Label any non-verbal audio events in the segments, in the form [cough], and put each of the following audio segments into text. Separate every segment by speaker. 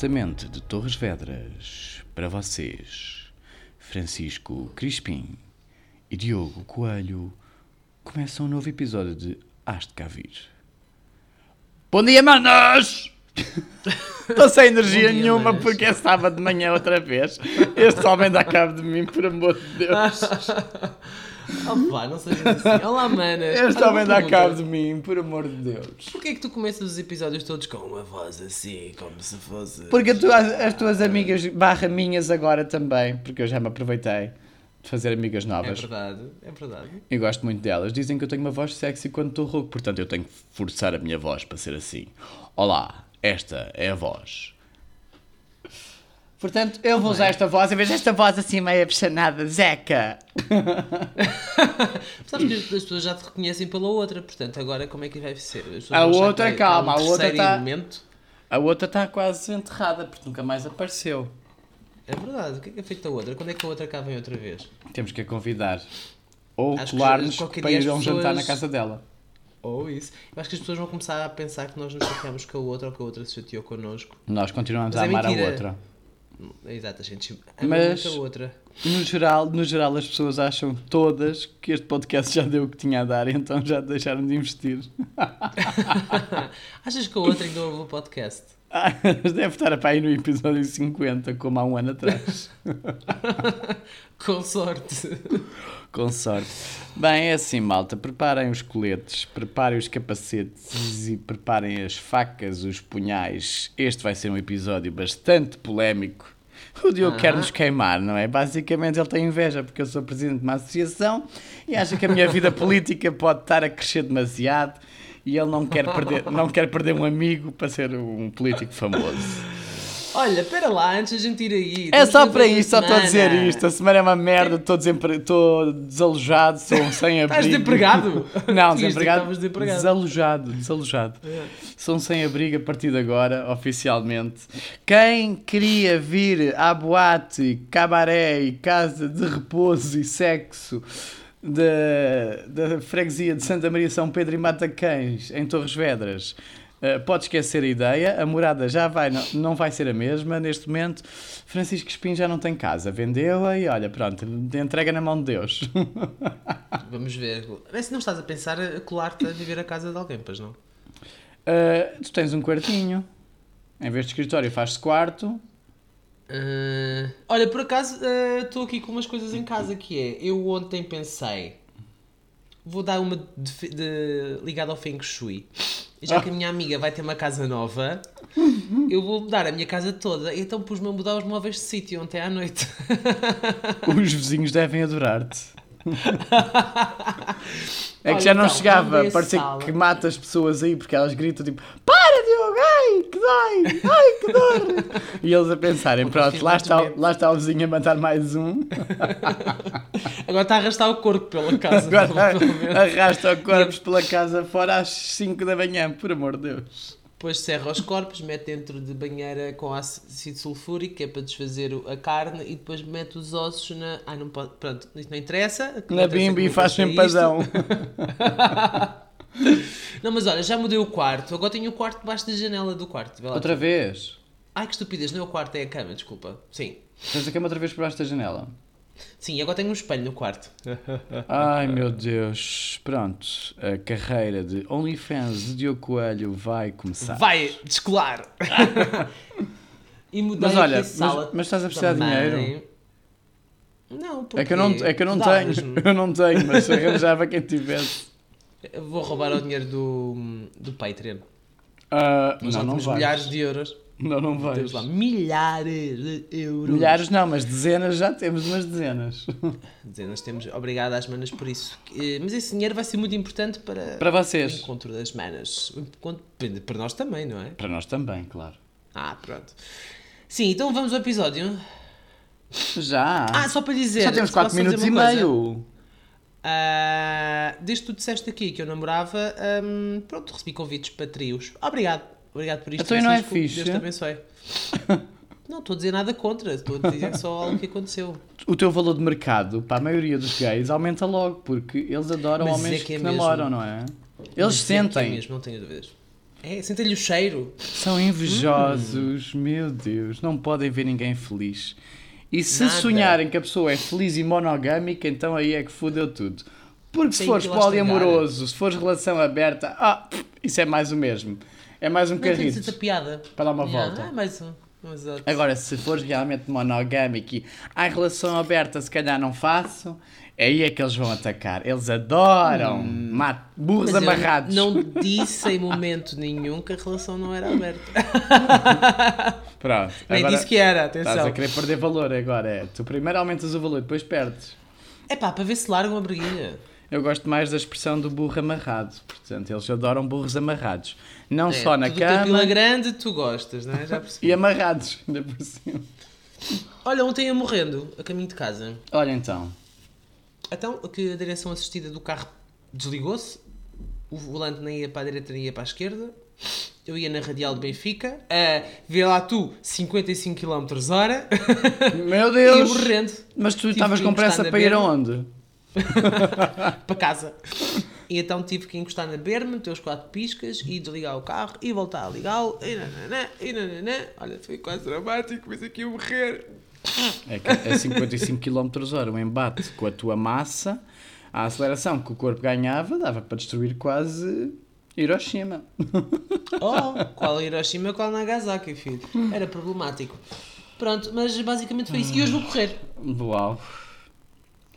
Speaker 1: Diretamente de Torres Vedras, para vocês, Francisco Crispim e Diogo Coelho, começa um novo episódio de Hás de Cá Vir. Bom dia, manos! [laughs] Estou sem energia
Speaker 2: dia,
Speaker 1: nenhuma
Speaker 2: manos.
Speaker 1: porque é sábado de manhã outra vez. Este homem dá cabo de mim, por amor de Deus. [laughs]
Speaker 2: Oh pá, não sejas assim. Olá, manas.
Speaker 1: Este homem dá
Speaker 2: pergunta.
Speaker 1: cabo de mim, por amor de Deus.
Speaker 2: Porquê é que tu começas os episódios todos com uma voz assim, como se fosse...
Speaker 1: Porque a tua- as tuas amigas barra minhas agora também, porque eu já me aproveitei de fazer amigas
Speaker 2: É
Speaker 1: novas.
Speaker 2: verdade, é verdade.
Speaker 1: e gosto muito delas. Dizem que eu tenho uma voz sexy quando estou rouco, portanto eu tenho que forçar a minha voz para ser assim. Olá, esta é a voz. Portanto, eu vou usar esta voz, em vez desta voz assim meio abchanada, Zeca. [laughs]
Speaker 2: Sabes que as as pessoas já te reconhecem pela outra, portanto agora como é que vai ser? Pessoas
Speaker 1: A outra,
Speaker 2: que
Speaker 1: calma,
Speaker 2: um
Speaker 1: a outra tá-
Speaker 2: elemento?
Speaker 1: A outra está quase enterrada, porque nunca mais apareceu.
Speaker 2: É verdade, o que é que é feito a outra? Quando é que a outra cá vem outra vez?
Speaker 1: Temos que a convidar. Ou colar-nos para ir a um jantar na casa dela.
Speaker 2: Ou isso. Eu acho que as pessoas vão começar a pensar que nós nos chateamos com a outra ou que a outra se chateou connosco.
Speaker 1: Nós continuamos
Speaker 2: Mas
Speaker 1: a
Speaker 2: é
Speaker 1: amar a
Speaker 2: mentira.
Speaker 1: outra.
Speaker 2: Exato, a gente ama
Speaker 1: Mas-
Speaker 2: outra.
Speaker 1: No geral, no geral, as pessoas acham todas que este podcast já deu o que tinha a dar, então já deixaram de investir. [laughs]
Speaker 2: Achas que a outra ainda ouve o podcast?
Speaker 1: Ah, Deve estar para aí no episódio 50, como há um ano atrás. [laughs]
Speaker 2: Com sorte.
Speaker 1: Com sorte. Bem, é assim, malta. Preparem os coletes, preparem os capacetes e preparem as facas, os punhais. Este vai ser um episódio bastante polémico. O Diogo
Speaker 2: Ah.
Speaker 1: quer nos queimar, não é? Basicamente ele tem inveja porque eu sou presidente de uma associação e acha que a minha vida política pode estar a crescer demasiado e ele não quer perder, não quer perder um amigo para ser um político famoso.
Speaker 2: Olha, espera lá, antes a gente ir aí.
Speaker 1: É só para isto, só estou a dizer isto. A semana é uma merda, estou desempre... desalojado, sou sem abrigo.
Speaker 2: Estás desempregado? [laughs]
Speaker 1: Não, [laughs] desempregado.
Speaker 2: desempregado.
Speaker 1: Desalojado, desalojado.
Speaker 2: É.
Speaker 1: Sou sem abrigo a partir de agora, oficialmente. Quem queria vir à boate, cabaré e casa de repouso e sexo da, da freguesia de Santa Maria São Pedro e Matacães, em Torres Vedras, pode esquecer a ideia. A morada já vai, não, não vai ser a mesma. Neste momento, Francisco Espinho já não tem casa. Vendeu-a e olha, pronto, entrega na mão de Deus. [laughs]
Speaker 2: Vamos ver. Vê se não estás a pensar a colar-te a viver a casa de alguém, pois não?
Speaker 1: Eh, tu tens um quartinho. Em vez de escritório, faz-se quarto.
Speaker 2: Ah, olha, por acaso estou aqui com umas coisas em casa que é. Eu ontem pensei. Vou dar uma de, de- ligada ao Feng Shui. Já que a minha amiga vai ter uma casa nova, eu vou mudar a minha casa toda. Então pus-me a mudar os móveis de sítio ontem à noite.
Speaker 1: Os vizinhos devem adorar-te. [laughs] É que
Speaker 2: Olha,
Speaker 1: já não
Speaker 2: então,
Speaker 1: chegava, parecia
Speaker 2: sala.
Speaker 1: que mata as pessoas aí porque elas gritam tipo Para Diogo, ai que dói, ai que dor [laughs] E eles a pensarem,
Speaker 2: Porque
Speaker 1: pronto, lá está,
Speaker 2: medo.
Speaker 1: lá está o vizinho a matar mais um [laughs]
Speaker 2: Agora está a arrastar o corpo pela casa.
Speaker 1: Agora arrasta o corpos pela casa fora às 5 da manhã, por amor de Deus
Speaker 2: Depois serra os corpos, mete dentro de banheira com ácido sulfúrico, que é para desfazer a carne, e depois mete os ossos na. Ai, não pode. Pronto, isto não interessa.
Speaker 1: Na bimbi e faz um empadão [laughs]
Speaker 2: Não, mas olha, já mudei o quarto. Agora tenho o quarto debaixo da janela do quarto. Lá
Speaker 1: Outra vez
Speaker 2: Ai, que estupidez, não é o quarto, é a cama, desculpa. Sim.
Speaker 1: Tens a cama outra vez por baixo da janela
Speaker 2: Sim, agora tenho um espelho no quarto. [laughs]
Speaker 1: Ai meu Deus, pronto, a carreira de OnlyFans de Diogo Coelho vai começar.
Speaker 2: Vai descolar! [laughs] e mudei
Speaker 1: Mas olha,
Speaker 2: sala
Speaker 1: mas- mas estás a precisar de dinheiro?
Speaker 2: Não, porque
Speaker 1: É que eu não, é que eu não tenho, [laughs] eu não tenho, mas arranjava quem tivesse.
Speaker 2: Eu Vou roubar o dinheiro do, do Patreon. Nós
Speaker 1: não, não
Speaker 2: milhares de euros.
Speaker 1: Não, não vais.
Speaker 2: Temos lá milhares de euros.
Speaker 1: Milhares não, mas dezenas já temos umas dezenas. [laughs]
Speaker 2: Dezenas temos. Obrigado às manas por isso. Eh, Mas esse dinheiro vai ser muito importante para,
Speaker 1: Para
Speaker 2: o
Speaker 1: vocês.
Speaker 2: encontro das manas. O Para nós também, não é?
Speaker 1: Para nós também, claro.
Speaker 2: Ah, pronto. Sim, então vamos ao episódio.
Speaker 1: Já.
Speaker 2: Ah, só para dizer.
Speaker 1: já temos
Speaker 2: posso
Speaker 1: 4
Speaker 2: dizer
Speaker 1: minutos e meio.
Speaker 2: Ah, desde que tu disseste aqui que eu namorava, hum, pronto, recebi convites para trios. Obrigado. Obrigado por isto.
Speaker 1: Então não é fixe?
Speaker 2: Deus te abençoe. [laughs] Não estou a dizer nada contra, estou a dizer só algo que aconteceu.
Speaker 1: O teu valor de mercado, para a maioria dos gays, aumenta logo, porque eles adoram
Speaker 2: Mas é
Speaker 1: homens
Speaker 2: que é
Speaker 1: que, namoram, não é? Eles
Speaker 2: Mas é é
Speaker 1: sentem.
Speaker 2: mesmo, não tenho dúvidas. É, sentem-lhe o cheiro.
Speaker 1: São invejosos, meu Deus, não podem ver ninguém feliz. E se
Speaker 2: Nada.
Speaker 1: sonharem que a pessoa é feliz e monogâmica, então aí é que fodeu tudo. Porque se fores poliamoroso, se fores relação aberta, ah, isso é mais o mesmo. É mais um carrito
Speaker 2: tanta piada.
Speaker 1: para dar uma
Speaker 2: Yeah,
Speaker 1: volta.
Speaker 2: Ah, mais um. Exato.
Speaker 1: Agora, se fores realmente monogâmico e há relação aberta, se calhar não faço, aí é que eles vão atacar. Eles adoram mat- burros
Speaker 2: Hum. Mas
Speaker 1: amarrados.
Speaker 2: não [laughs] disse em momento nenhum que a relação não era aberta. [laughs]
Speaker 1: Pronto.
Speaker 2: Nem disse que era,
Speaker 1: Estás
Speaker 2: atenção.
Speaker 1: a querer perder valor agora. É. Tu primeiro aumentas o valor, depois perdes.
Speaker 2: É pá, para ver se largam a briguilha.
Speaker 1: Eu gosto mais da expressão do burro amarrado. Portanto, eles adoram burros amarrados. Não
Speaker 2: É,
Speaker 1: só na cama
Speaker 2: pila grande, tu gostas, não é? Já percebi.
Speaker 1: e amarrados, ainda por cima.
Speaker 2: Olha, ontem ia morrendo, a caminho de casa.
Speaker 1: Olha então.
Speaker 2: Então, que a direção assistida do carro desligou-se, o volante nem ia para a direita nem ia para a esquerda. Eu ia na radial de Benfica, a vê lá tu, 55 km hora,
Speaker 1: Meu [laughs]
Speaker 2: e ia
Speaker 1: Deus!
Speaker 2: morrendo
Speaker 1: Mas tu estavas com pressa para ir aonde? [laughs]
Speaker 2: para casa. E então tive que encostar na berma, meter os quatro piscas e desligar o carro e voltar a ligá-lo. E nananã, e nananã. Olha, foi quase dramático, mas aqui eu morrer.
Speaker 1: É que é 55 km hora, o embate com a tua massa, a aceleração que o corpo ganhava, dava para destruir quase Hiroshima. [laughs]
Speaker 2: Oh, qual Hiroshima, qual Nagasaki, filho. Era problemático. Pronto, mas basicamente foi isso. E hoje vou correr.
Speaker 1: Uau.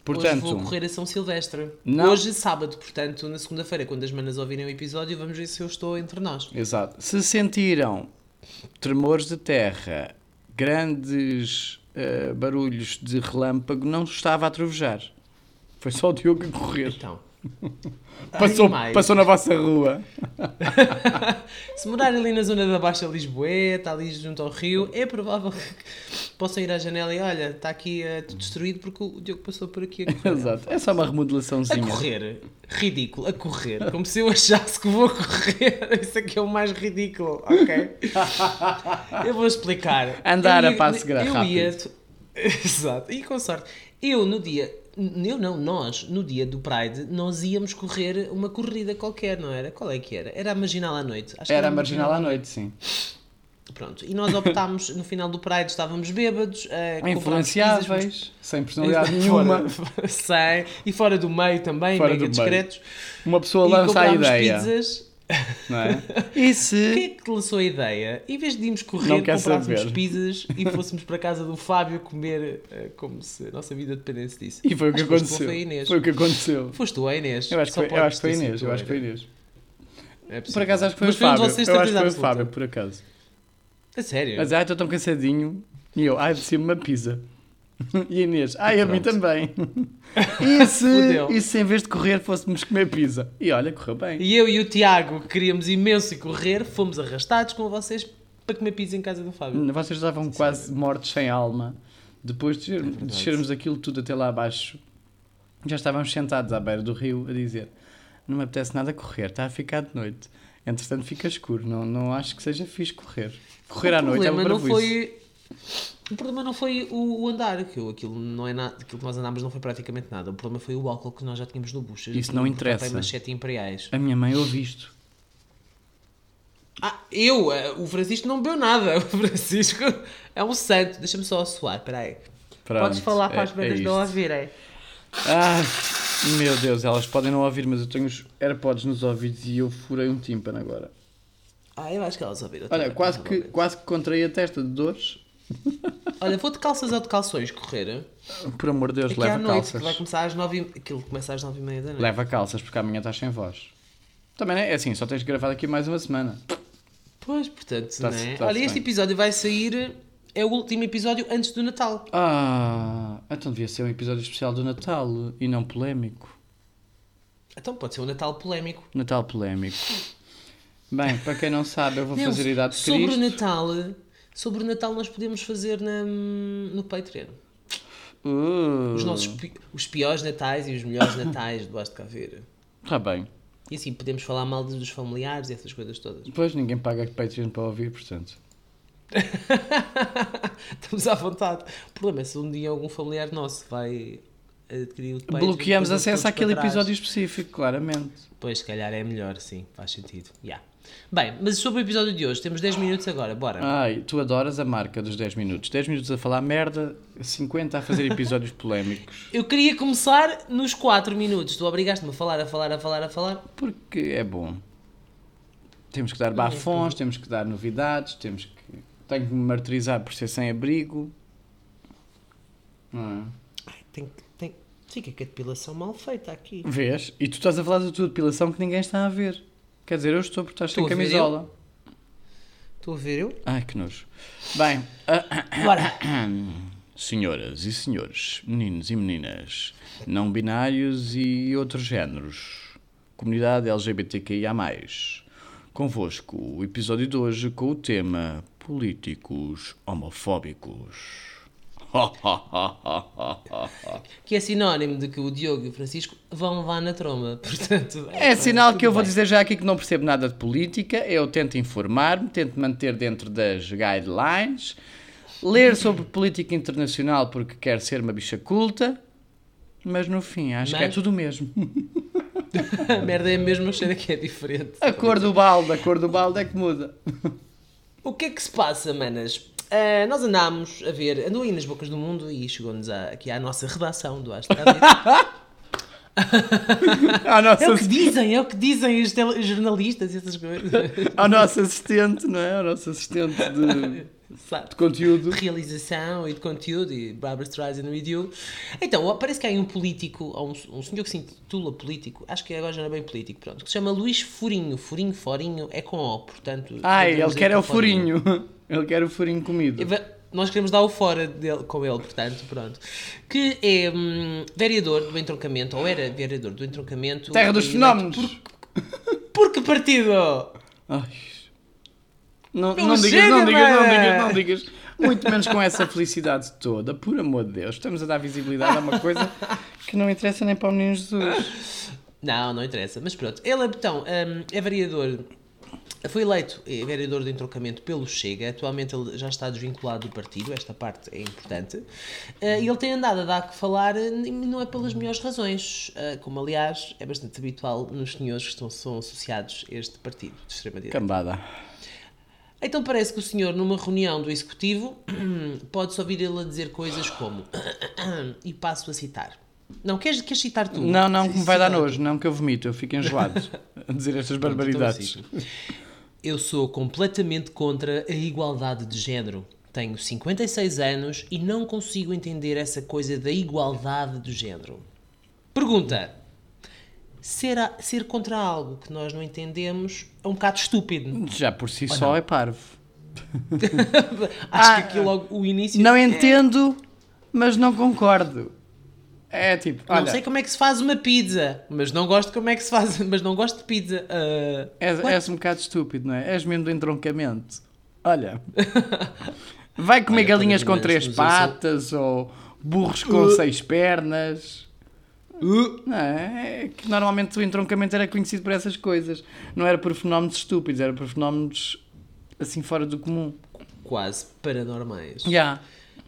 Speaker 2: Hoje
Speaker 1: Portanto,
Speaker 2: vou correr a São Silvestre.
Speaker 1: Não.
Speaker 2: Hoje, sábado, portanto, na segunda-feira, quando as manas ouvirem o episódio, vamos ver se eu estou entre nós.
Speaker 1: exato. Se sentiram tremores de terra, grandes eh, barulhos de relâmpago, não estava a trovejar. Foi só o Diogo a correr.
Speaker 2: Então.
Speaker 1: Passou,
Speaker 2: Ai, mais.
Speaker 1: passou na vossa rua. [laughs]
Speaker 2: Se morar ali na zona da Baixa Lisboeta, ali junto ao rio, é provável que possam ir à janela e olha, está aqui tudo destruído porque o Diogo passou por aqui a correr.
Speaker 1: Exato. É só uma
Speaker 2: A
Speaker 1: remodelaçãozinha.
Speaker 2: correr, ridículo, a correr, como se eu achasse que vou correr. [laughs] Isso aqui é o mais ridículo, ok? [laughs] Eu vou explicar.
Speaker 1: Andar
Speaker 2: Eu
Speaker 1: a passo
Speaker 2: Eu
Speaker 1: rápido.
Speaker 2: ia. Exato, e com sorte. Eu no dia. Eu não, nós, no dia do Pride, nós íamos correr uma corrida qualquer, não era? Qual é que era? Era a Marginal à noite. Acho
Speaker 1: Era a marginal à noite, sim.
Speaker 2: Pronto, e nós optámos, no final do Pride estávamos bêbados, uh,
Speaker 1: Influenciáveis,
Speaker 2: pizzas,
Speaker 1: sem personalidade nenhuma. [laughs]
Speaker 2: Sem, e fora do meio também,
Speaker 1: Fora
Speaker 2: mega
Speaker 1: do meio.
Speaker 2: discretos.
Speaker 1: Uma pessoa lança a ideia.
Speaker 2: pizzas.
Speaker 1: Não é? [laughs] E se.
Speaker 2: Quem é que te lançou a ideia? Em vez de irmos correr, comprássemos
Speaker 1: saber.
Speaker 2: pizzas e fôssemos para a casa do Fábio comer eh, como se a nossa vida dependesse disso.
Speaker 1: E foi o que
Speaker 2: Acho
Speaker 1: aconteceu.
Speaker 2: Foi a Inês.
Speaker 1: Foi o que aconteceu.
Speaker 2: Foste tu, a Inês.
Speaker 1: Eu acho que foi, eu acho que foi Inês. Eu acho que foi
Speaker 2: Inês. É.
Speaker 1: Por acaso acho que foi
Speaker 2: Mas
Speaker 1: o
Speaker 2: foi um de
Speaker 1: Fábio.
Speaker 2: vocês,
Speaker 1: Eu acho que foi o Fábio, por acaso.
Speaker 2: A sério?
Speaker 1: Mas ai, estou tão cansadinho. E eu, ai, desci-me uma pizza. E [laughs] a Inês, ai, a mim também. [laughs] E se, e se em vez de correr fôssemos comer pizza? E olha, correu bem.
Speaker 2: E eu e o Tiago, que queríamos imenso correr, fomos arrastados com vocês para comer pizza em casa do Fábio.
Speaker 1: Vocês estavam quase mortos sem alma. Depois de descer-
Speaker 2: É
Speaker 1: descermos aquilo tudo até lá abaixo, já estávamos sentados à beira do rio a dizer: Não me apetece nada correr, está a ficar de noite. Entretanto, fica escuro. Não, não acho que seja fixe correr. Correr à
Speaker 2: o
Speaker 1: noite é uma
Speaker 2: não foi O problema não foi o, andar, que eu, aquilo, não é nada, aquilo que nós andámos não foi praticamente nada. O problema foi o álcool que nós já tínhamos no bucho.
Speaker 1: Isso não interessa.
Speaker 2: umas sete imperiais.
Speaker 1: A minha mãe ouve isto.
Speaker 2: Ah, eu? eh, O Francisco não bebeu nada. [laughs] O Francisco é um santo. Deixa-me só suar, peraí.
Speaker 1: Pronto,
Speaker 2: Podes falar para
Speaker 1: é-
Speaker 2: as
Speaker 1: é
Speaker 2: bandas
Speaker 1: isto.
Speaker 2: não ouvirem.
Speaker 1: Ah, meu Deus, elas podem não ouvir, mas eu tenho os AirPods nos ouvidos e eu furei um tímpano agora.
Speaker 2: Ah, eu acho que elas ouviram.
Speaker 1: Olha, quase que, quase que contraí a testa de dores.
Speaker 2: Olha, vou de calças ou de calções correr.
Speaker 1: Por amor de Deus,
Speaker 2: Aqui à
Speaker 1: leva
Speaker 2: noite,
Speaker 1: calças.
Speaker 2: que vai começar às nove e... Aquilo começa às nove e meia da noite.
Speaker 1: Leva calças, porque amanhã estás sem voz. Também é assim, só tens de gravar aqui mais uma semana.
Speaker 2: Pois, portanto,
Speaker 1: Tá-se-
Speaker 2: né?
Speaker 1: tá-se
Speaker 2: Olha, este
Speaker 1: bem.
Speaker 2: episódio vai sair... É o último episódio antes do Natal.
Speaker 1: Ah, então devia ser um episódio especial do Natal e não polémico.
Speaker 2: Então pode ser um Natal polémico.
Speaker 1: Natal polémico. Bem, para quem não sabe, eu vou
Speaker 2: Não,
Speaker 1: fazer idade de
Speaker 2: sobre o
Speaker 1: Cristo.
Speaker 2: Natal, sobre o Natal nós podemos fazer na, no Patreon.
Speaker 1: Uh,
Speaker 2: Os nossos os piores natais e os melhores natais do Basta Cá Ver.
Speaker 1: Tá bem.
Speaker 2: E assim, podemos falar mal dos familiares e essas coisas todas.
Speaker 1: Depois ninguém paga Patreon para ouvir, portanto. [laughs]
Speaker 2: Estamos à vontade. O problema é se um dia algum familiar nosso vai adquirir o.
Speaker 1: Bloqueamos acesso àquele episódio específico, claramente.
Speaker 2: Pois, se calhar é melhor, sim, faz sentido. Yeah. Bem, mas sobre o episódio de hoje, temos 10 minutos agora, bora.
Speaker 1: Ai, tu adoras a marca dos 10 minutos. 10 minutos a falar merda, 50 a fazer episódios [laughs] polémicos.
Speaker 2: Eu queria começar nos 4 minutos. Tu obrigaste-me a falar, a falar, a falar, a falar.
Speaker 1: Porque é bom. Temos que dar bafões, temos que dar novidades, temos que. Tenho que me martirizar por ser sem abrigo. Não é?
Speaker 2: Ai, tem, que- fica com a depilação mal feita aqui.
Speaker 1: Vês? E tu estás a falar da tua depilação que ninguém está a ver. Quer dizer, eu estou porque estás sem camisola.
Speaker 2: Estou a ver eu?
Speaker 1: Ai, que nojo. Bem, ah,
Speaker 2: Bora. [coughs]
Speaker 1: senhoras e senhores, meninos e meninas, não binários e outros géneros, comunidade LGBTQIA+, convosco o episódio de hoje com o tema Políticos Homofóbicos. [laughs]
Speaker 2: Que é sinónimo de que o Diogo e o Francisco vão levar na tromba. [laughs] Portanto,
Speaker 1: É sinal
Speaker 2: tudo
Speaker 1: que eu vou
Speaker 2: bem.
Speaker 1: dizer já aqui que não percebo nada de política. Eu tento informar-me, tento manter dentro das guidelines, ler sobre política internacional porque quero ser uma bicha culta, mas no fim acho que é
Speaker 2: Mas-
Speaker 1: tudo o mesmo. [laughs]
Speaker 2: A merda é a mesma cheira que é diferente.
Speaker 1: A cor do balde, a cor do balde é que muda.
Speaker 2: O que é que se passa, manas? Ah, nós andámos a ver, andou aí nas bocas do mundo e chegou-nos aqui à nossa redação do Astro [laughs] [laughs]
Speaker 1: Ao nosso,
Speaker 2: É o que dizem, é o que dizem os tele- jornalistas e essas coisas. [laughs]
Speaker 1: ao nosso assistente, não é? Ao nosso assistente de, de conteúdo.
Speaker 2: de realização e de conteúdo e Barbara Streisand Video. Então, parece que há aí um político, ou um, um senhor que se intitula político, acho que agora já não é bem político, pronto, que se chama Luís Furinho. Furinho, Forinho, é com O, portanto... Podemos
Speaker 1: ele quer
Speaker 2: que
Speaker 1: é o furinho. [laughs] Ele quer o furinho comido.
Speaker 2: Nós queremos dar o fora dele, com ele, portanto, pronto. Que é hum, vereador do entroncamento, ou era vereador do entroncamento...
Speaker 1: Terra dos fenómenos.
Speaker 2: Por, por que partido?
Speaker 1: Ai. Não,
Speaker 2: Não
Speaker 1: não, digas, não digas, não digas, não digas. Muito menos com essa felicidade toda, por amor de Deus. Estamos a dar visibilidade a uma coisa que não interessa nem para o menino Jesus.
Speaker 2: Não, não interessa. Mas pronto, ele então hum, é vereador, foi eleito é vereador de entroncamento pelo Chega. Atualmente ele já está desvinculado do partido, esta parte é importante. Eh, E ele tem andado a dar que falar, eh, e não é pelas melhores razões, eh, como aliás é bastante habitual nos senhores que estão, são associados a este partido de extrema-direita.
Speaker 1: Cambada.
Speaker 2: Então parece que o senhor, numa reunião do executivo, [clears throat] pode-se ouvir ele a dizer coisas como. [clears throat] e passo a citar. Não, queres, queres citar tu?
Speaker 1: Não, não, que me vai dar nojo, não que eu vomito, eu fico enjoado [laughs] a dizer estas barbaridades.
Speaker 2: Então, assim, Eu sou completamente contra a igualdade de género. Tenho 56 anos e não consigo entender essa coisa da igualdade de género. Pergunta: ser, a- ser contra algo que nós não entendemos é um bocado estúpido.
Speaker 1: Já por si só é parvo. [laughs]
Speaker 2: Acho que aqui logo o início.
Speaker 1: Não
Speaker 2: é-
Speaker 1: entendo, mas não concordo. É tipo,
Speaker 2: Não
Speaker 1: olha,
Speaker 2: sei como é que se faz uma pizza, mas não gosto como é que se faz, [laughs] mas não gosto de pizza. Ah,
Speaker 1: és, és um bocado estúpido, não é? És mesmo do entroncamento. Olha, [laughs] vai comer
Speaker 2: Olha,
Speaker 1: galinhas com três patas ou burros com
Speaker 2: Uh.
Speaker 1: seis pernas. Não é? É que normalmente o entroncamento era conhecido por essas coisas. Não era por fenómenos estúpidos, era por fenómenos assim fora do comum.
Speaker 2: quase paranormais.
Speaker 1: Já.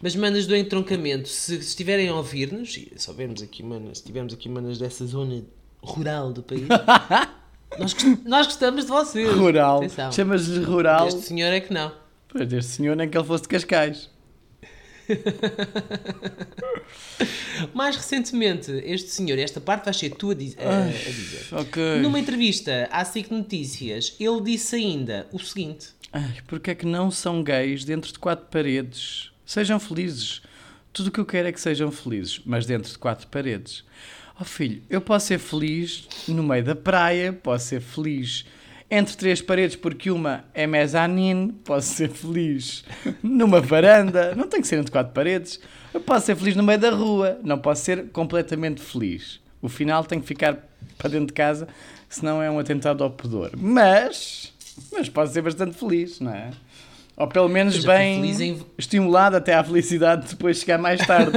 Speaker 2: Mas manas do entroncamento, se se estiverem a ouvir-nos, e houvermos aqui manas, se tivermos aqui manas dessa zona rural do país, [laughs] nós, nós gostamos de vocês.
Speaker 1: Rural.
Speaker 2: Atenção.
Speaker 1: Chamas-lhe rural.
Speaker 2: Este senhor é que não.
Speaker 1: Pois este senhor nem que ele fosse de Cascais. [laughs]
Speaker 2: Mais recentemente, este senhor, esta parte vai ser tu a, diz- a- a dizer.
Speaker 1: Ok.
Speaker 2: Numa entrevista à SIC Notícias, ele disse ainda o seguinte:
Speaker 1: Ai, porque é que não são gays dentro de quatro paredes? Sejam felizes. Tudo o que eu quero é que sejam felizes, mas dentro de quatro paredes. Oh filho, eu posso ser feliz no meio da praia, posso ser feliz entre três paredes porque uma é mezanine, posso ser feliz numa varanda, não tem que ser entre quatro paredes. Eu posso ser feliz no meio da rua, não posso ser completamente feliz. O final tem que ficar para dentro de casa, senão é um atentado ao pudor. Mas, mas posso ser bastante feliz, não é? Ou pelo menos
Speaker 2: já fui
Speaker 1: bem
Speaker 2: em-
Speaker 1: estimulado até à felicidade de depois chegar mais tarde.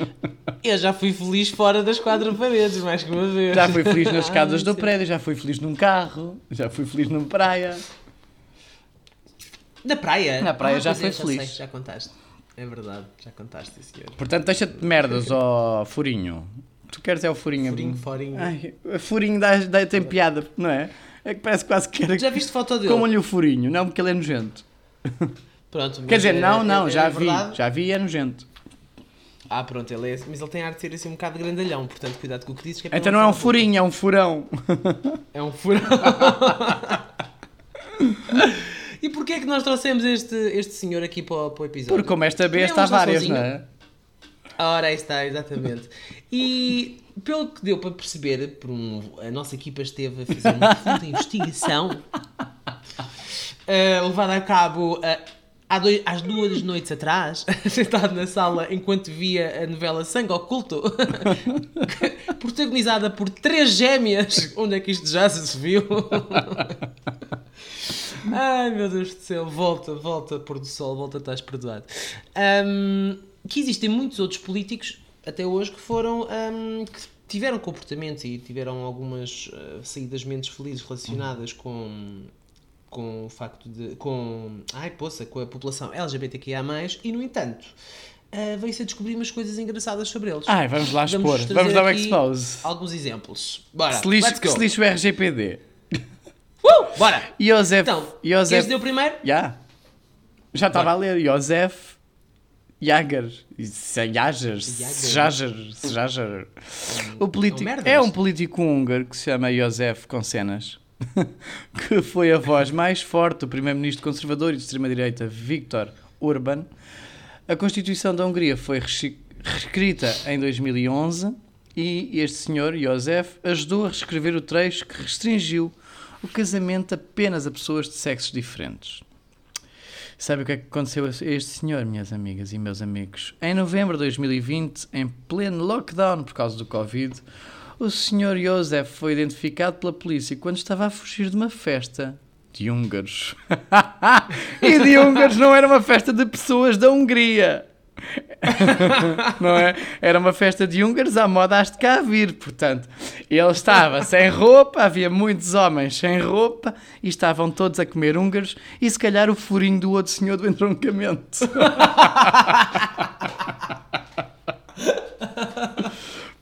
Speaker 1: [laughs]
Speaker 2: Eu já fui feliz fora das quatro paredes, mais que uma vez.
Speaker 1: Já fui feliz nas
Speaker 2: Ah,
Speaker 1: escadas do [laughs] prédio, já fui feliz num carro, já fui feliz numa praia.
Speaker 2: Na praia?
Speaker 1: Na praia já
Speaker 2: pois é,
Speaker 1: foi feliz.
Speaker 2: sei, já contaste. É verdade, já contaste, senhor.
Speaker 1: Portanto, deixa-te de merdas, [laughs] ó furinho. Tu queres é o furinho.
Speaker 2: Furinho, forinho.
Speaker 1: Ai, furinho dá, dá, tem piada, não é? É que parece quase que era.
Speaker 2: Já viste foto dele?
Speaker 1: Como-lhe o furinho, não porque ele é nojento. [laughs]
Speaker 2: Pronto,
Speaker 1: Quer dizer,
Speaker 2: é-
Speaker 1: não, não,
Speaker 2: é-
Speaker 1: já vi. Já vi e é nojento.
Speaker 2: Ah, pronto, ele é, mas ele tem a arte de ser assim um bocado grandalhão, portanto, cuidado com o que dizes. Que é
Speaker 1: Então não é um furinho, é um furão.
Speaker 2: É um furão. [laughs] e porquê é que nós trouxemos este, este senhor aqui para o, para o episódio?
Speaker 1: Porque como esta besta há várias,
Speaker 2: sozinho.
Speaker 1: não é?
Speaker 2: Ora, aí está, exatamente. E pelo que deu para perceber, por um- a nossa equipa esteve a fazer uma profunda investigação eh, levada a cabo eh, há dois- às duas noites atrás, [laughs] sentado na sala enquanto via a novela Sangue Oculto, [laughs] protagonizada por três gêmeas. Onde é que isto já se viu? [laughs] Ai meu Deus do céu, volta, volta, pôr do sol, volta, estás perdoado. Ahm, que existem muitos outros políticos, até hoje, que foram. ahm, que tiveram comportamentos e tiveram algumas ah, saídas menos felizes relacionadas com. Com o facto de. com. ai, poça, com a população LGBTQIA, e no entanto. ah, veio-se a descobrir umas coisas engraçadas sobre eles.
Speaker 1: Ai, vamos lá expor.
Speaker 2: trazer
Speaker 1: Vamos dar
Speaker 2: aqui
Speaker 1: expose.
Speaker 2: Alguns exemplos. Bora,
Speaker 1: Se lixe,
Speaker 2: let's go.
Speaker 1: se lixe o RGPD.
Speaker 2: Uh, bora! [laughs]
Speaker 1: Josef.
Speaker 2: Então,
Speaker 1: Josef.
Speaker 2: queres o primeiro?
Speaker 1: Já. Já estava a ler. Josef Jager. Jager. Jager. Jager. O político.
Speaker 2: merdas.
Speaker 1: É um político húngaro que se chama Josef com cenas. [laughs] que foi a voz mais forte do primeiro-ministro conservador e de extrema-direita Viktor Orban. A Constituição da Hungria foi reescrita em 2011 e este senhor, Josef, ajudou a reescrever o trecho que restringiu o casamento apenas a pessoas de sexos diferentes. Sabe o que é que aconteceu a este senhor, minhas amigas e meus amigos? Em novembro de 2020, em pleno lockdown por causa do Covid, o senhor Josef foi identificado pela polícia quando estava a fugir de uma festa de húngaros. [laughs] e de húngaros não era uma festa de pessoas da Hungria. [laughs] não é? Era uma festa de húngaros à moda has de cá vir, portanto. Ele estava sem roupa, havia muitos homens sem roupa e estavam todos a comer húngaros e se calhar o furinho do outro senhor do entroncamento. [laughs]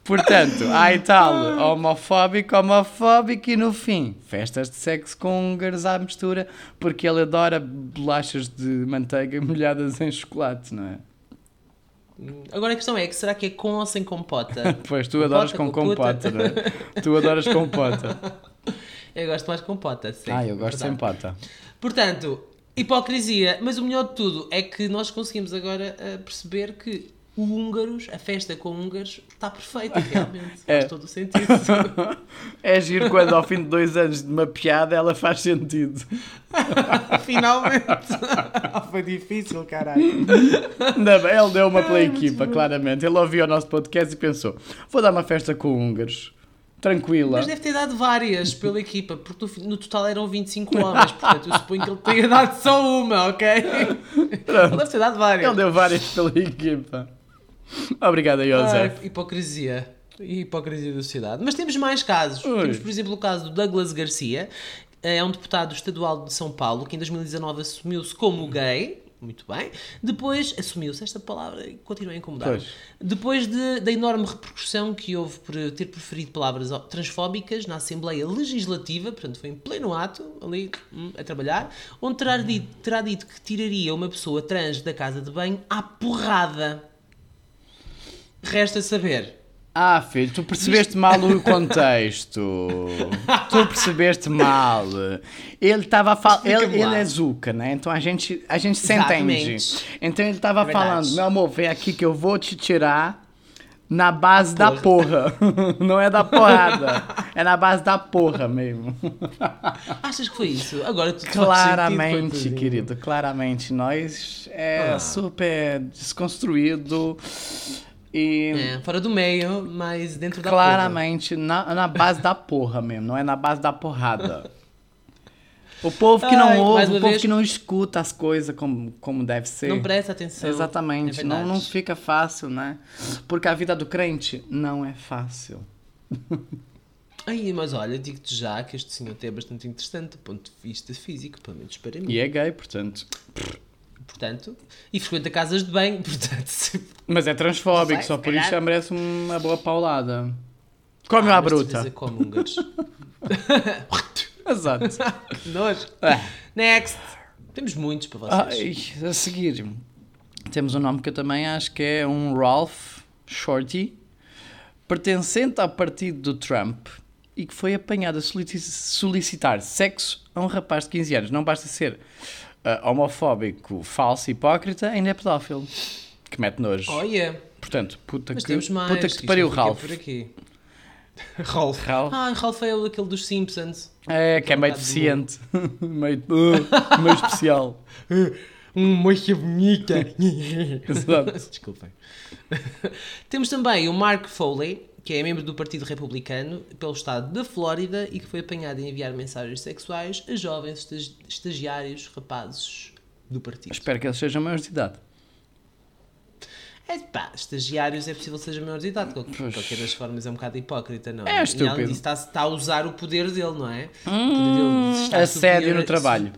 Speaker 1: Portanto, e tal, homofóbico, homofóbico e no fim, festas de sexo com húngaros à mistura, porque ele adora bolachas de manteiga [laughs] molhadas em chocolate, não é?
Speaker 2: Agora a questão é que será que é com ou sem compota? [laughs]
Speaker 1: Pois, tu adoras com
Speaker 2: Compota,
Speaker 1: compota, não é? Tu adoras compota. [laughs]
Speaker 2: Eu gosto mais de compota, sim.
Speaker 1: Ah, eu gosto sem
Speaker 2: Verdade.
Speaker 1: pota.
Speaker 2: Portanto, hipocrisia, mas o melhor de tudo é que nós conseguimos agora eh, perceber que o húngaros, a festa com húngaros, está perfeita [laughs] realmente.
Speaker 1: É.
Speaker 2: Faz todo o sentido. [laughs]
Speaker 1: É giro quando ao fim de dois anos de uma piada ela faz sentido. [laughs]
Speaker 2: Finalmente. Foi difícil, caralho.
Speaker 1: Ainda bem, ele deu uma pela equipa, claramente. Ele ouviu o nosso podcast e pensou: vou dar uma festa com húngaros. Tranquila.
Speaker 2: Mas deve ter dado várias pela equipa, porque no, total eram 25 homens, portanto eu suponho que ele tenha dado só uma, ok? Ele deve ter dado várias.
Speaker 1: Ele deu várias pela equipa. [laughs] Obrigado, José.
Speaker 2: Ai, hipocrisia. Hipocrisia da sociedade. Mas temos mais casos. Temos, por exemplo, o caso do Douglas Garcia. É um deputado estadual de São Paulo que em 2019 assumiu-se como gay. Muito bem. Depois, assumiu-se esta palavra e continua a incomodar.
Speaker 1: Pois.
Speaker 2: Depois de- da enorme repercussão que houve por ter preferido palavras transfóbicas na Assembleia Legislativa, portanto foi em pleno ato, ali hum, a trabalhar, onde terá dito, terá dito que tiraria uma pessoa trans da casa de banho à porrada. Resta saber.
Speaker 1: Ah, filho, tu percebeste mal o contexto. [laughs] tu percebeste mal. Ele estava a falar. Ele, ele é Zuka, né? Então a gente, a gente se
Speaker 2: Exatamente.
Speaker 1: entende. Então ele estava
Speaker 2: É
Speaker 1: falando: meu amor, vem aqui que eu vou te tirar na base da porra. [laughs] Não é da porrada. É na base da porra mesmo. [laughs]
Speaker 2: Achas que foi isso? Agora tu
Speaker 1: Claramente, querido, claramente. Nós é
Speaker 2: Ah.
Speaker 1: super desconstruído e.
Speaker 2: É, fora do meio, mas dentro da
Speaker 1: Claramente, na, na base da porra mesmo, não é na base da porrada. O povo que não
Speaker 2: Ai,
Speaker 1: ouve, o povo
Speaker 2: vez-
Speaker 1: que não escuta as coisas como, como deve ser.
Speaker 2: Não presta atenção.
Speaker 1: Exatamente,
Speaker 2: É
Speaker 1: não, não fica fácil, né? Porque a vida do crente não é fácil. [laughs]
Speaker 2: Ai, mas olha, digo-te já que este senhor até é bastante interessante do ponto de vista físico, pelo menos para mim.
Speaker 1: E é gay, portanto.
Speaker 2: Portanto, e frequenta casas de banho, [laughs] portanto. se-
Speaker 1: Mas é transfóbico,
Speaker 2: sei,
Speaker 1: só por isso já merece uma boa paulada. Come
Speaker 2: Ah,
Speaker 1: à bruta.
Speaker 2: come húngaros. [laughs]
Speaker 1: Exato. [laughs]
Speaker 2: Nojo.
Speaker 1: Ah.
Speaker 2: Next! Temos muitos para vocês.
Speaker 1: Ai, a seguir, temos um nome que eu também acho que é um Ralph Shorty, pertencente ao partido do Trump e que foi apanhado a solici- solicitar sexo a um rapaz de 15 anos. Não basta ser ah, homofóbico, falso, hipócrita, ainda é pedófilo. Que mete nojo.
Speaker 2: Olha,
Speaker 1: Portanto, puta
Speaker 2: mas
Speaker 1: que,
Speaker 2: temos mais.
Speaker 1: puta que te pariu, Ralph.
Speaker 2: Por aqui. [laughs] Ralph.
Speaker 1: Ralph.
Speaker 2: Ah, Ralph é aquele dos Simpsons.
Speaker 1: É, que é
Speaker 2: um
Speaker 1: meio deficiente. [laughs] meio, uh, meio especial. [laughs]
Speaker 2: Uma moça bonita.
Speaker 1: Exato.
Speaker 2: Desculpem. Temos também o Mark Foley, que é membro do Partido Republicano pelo estado da Flórida e que foi apanhado em enviar mensagens sexuais a jovens estagi- estagiários rapazes do partido.
Speaker 1: Espero que eles sejam maiores de idade.
Speaker 2: É pá, estagiários é possível que seja maior de idade, de qualquer, das formas é um bocado hipócrita, não
Speaker 1: É
Speaker 2: além
Speaker 1: estúpido.
Speaker 2: disso, está, está a usar o poder dele, não é? O poder dele está
Speaker 1: Assédio
Speaker 2: superior
Speaker 1: no trabalho.